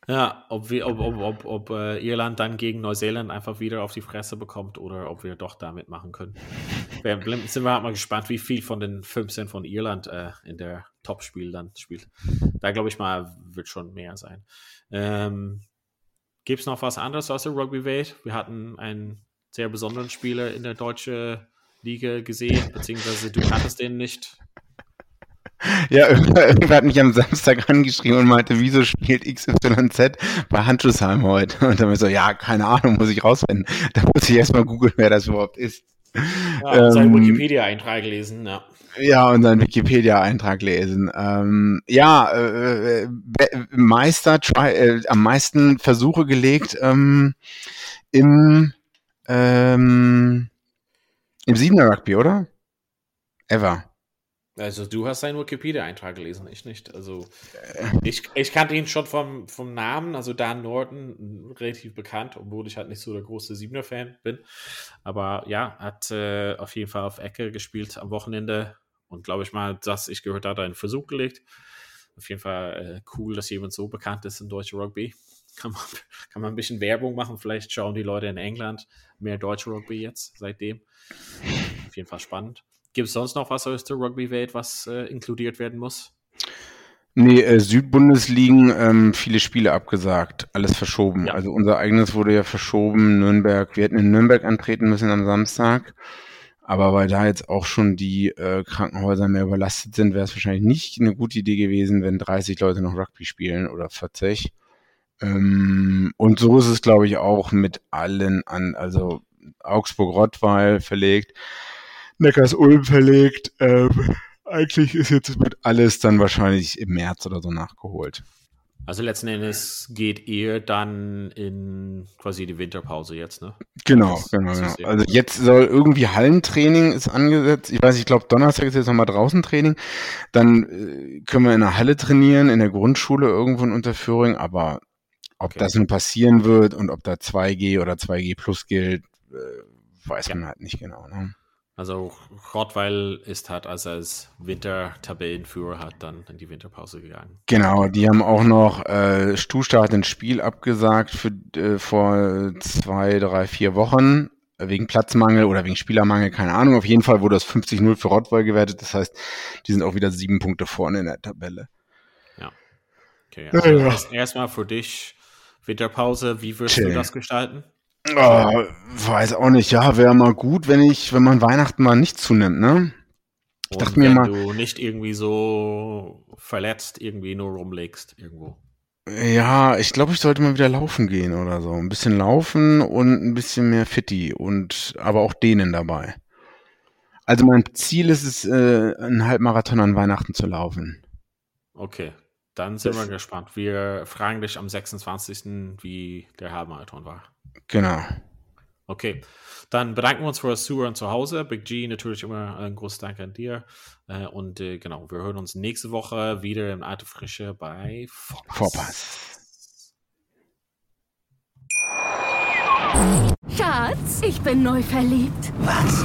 Ja, ob, wir, ob, ob, ob, ob äh, Irland dann gegen Neuseeland einfach wieder auf die Fresse bekommt oder ob wir doch damit machen können. Wir, sind wir halt mal gespannt, wie viel von den 15 von Irland äh, in der Topspiel dann spielt. Da glaube ich mal, wird schon mehr sein. Ähm, Gibt es noch was anderes aus der Rugby Welt? Wir hatten einen sehr besonderen Spieler in der deutschen Liga gesehen, beziehungsweise du hattest den nicht. Ja, irgendwer hat mich am Samstag angeschrieben und meinte, wieso spielt XYZ bei Handschuhsheim heute? Und dann ich so, ja, keine Ahnung, muss ich rausfinden. Da muss ich erstmal googeln, wer das überhaupt ist. Ja, ähm, seinen Wikipedia-Eintrag lesen, ja. Ja, und seinen Wikipedia-Eintrag lesen. Ähm, ja, äh, äh Meister, try, äh, am meisten Versuche gelegt ähm, im, ähm, im Siebener Rugby, oder? Ever. Also du hast seinen Wikipedia-Eintrag gelesen, ich nicht. Also ich, ich kannte ihn schon vom, vom Namen, also Dan Norton, relativ bekannt, obwohl ich halt nicht so der große Siebener-Fan bin. Aber ja, hat äh, auf jeden Fall auf Ecke gespielt am Wochenende und glaube ich mal, dass ich gehört habe, einen Versuch gelegt. Auf jeden Fall äh, cool, dass jemand so bekannt ist in deutscher Rugby. Kann man, kann man ein bisschen Werbung machen. Vielleicht schauen die Leute in England mehr deutsche Rugby jetzt seitdem. Auf jeden Fall spannend. Gibt es sonst noch was aus der Rugby-Welt, was äh, inkludiert werden muss? Nee, äh, Südbundesligen, ähm, viele Spiele abgesagt, alles verschoben. Ja. Also unser eigenes wurde ja verschoben, Nürnberg, wir hätten in Nürnberg antreten müssen am Samstag. Aber weil da jetzt auch schon die äh, Krankenhäuser mehr überlastet sind, wäre es wahrscheinlich nicht eine gute Idee gewesen, wenn 30 Leute noch Rugby spielen oder 40. Ähm, und so ist es, glaube ich, auch mit allen an, also Augsburg-Rottweil verlegt, Neckars-Ulm verlegt. Ähm, eigentlich ist jetzt mit alles dann wahrscheinlich im März oder so nachgeholt. Also letzten Endes geht ihr dann in quasi die Winterpause jetzt, ne? Genau, das, genau, das genau. Also jetzt soll irgendwie Hallentraining ist angesetzt. Ich weiß, ich glaube Donnerstag ist jetzt nochmal draußen Training. Dann äh, können wir in der Halle trainieren, in der Grundschule irgendwo in Unterführung, aber ob okay. das nun passieren wird und ob da 2G oder 2G plus gilt, äh, weiß ja. man halt nicht genau. Ne? Also Rottweil ist halt, als er als Wintertabellenführer hat, dann in die Winterpause gegangen. Genau, die haben auch noch äh, Stuhlstart ins Spiel abgesagt für äh, vor zwei, drei, vier Wochen wegen Platzmangel oder wegen Spielermangel, keine Ahnung. Auf jeden Fall wurde das 50-0 für Rottweil gewertet. Das heißt, die sind auch wieder sieben Punkte vorne in der Tabelle. Ja. Okay, also ja, ja. erstmal für dich Winterpause. Wie wirst Chill. du das gestalten? Oh, weiß auch nicht. Ja, wäre mal gut, wenn ich, wenn man Weihnachten mal nicht zunimmt, ne? Ich dachte mir mal. du nicht irgendwie so verletzt irgendwie nur rumlegst irgendwo. Ja, ich glaube, ich sollte mal wieder laufen gehen oder so. Ein bisschen laufen und ein bisschen mehr Fitti und aber auch denen dabei. Also mein Ziel ist es, äh, einen Halbmarathon an Weihnachten zu laufen. Okay, dann sind das wir gespannt. Wir fragen dich am 26., wie der Halbmarathon war. Genau. Okay, dann bedanken wir uns für das Zuhören zu Hause. Big G, natürlich immer ein großes Dank an dir. Äh, und äh, genau, wir hören uns nächste Woche wieder in Alte Frische bei Vorpass. Vorpass. Schatz, ich bin neu verliebt. Was?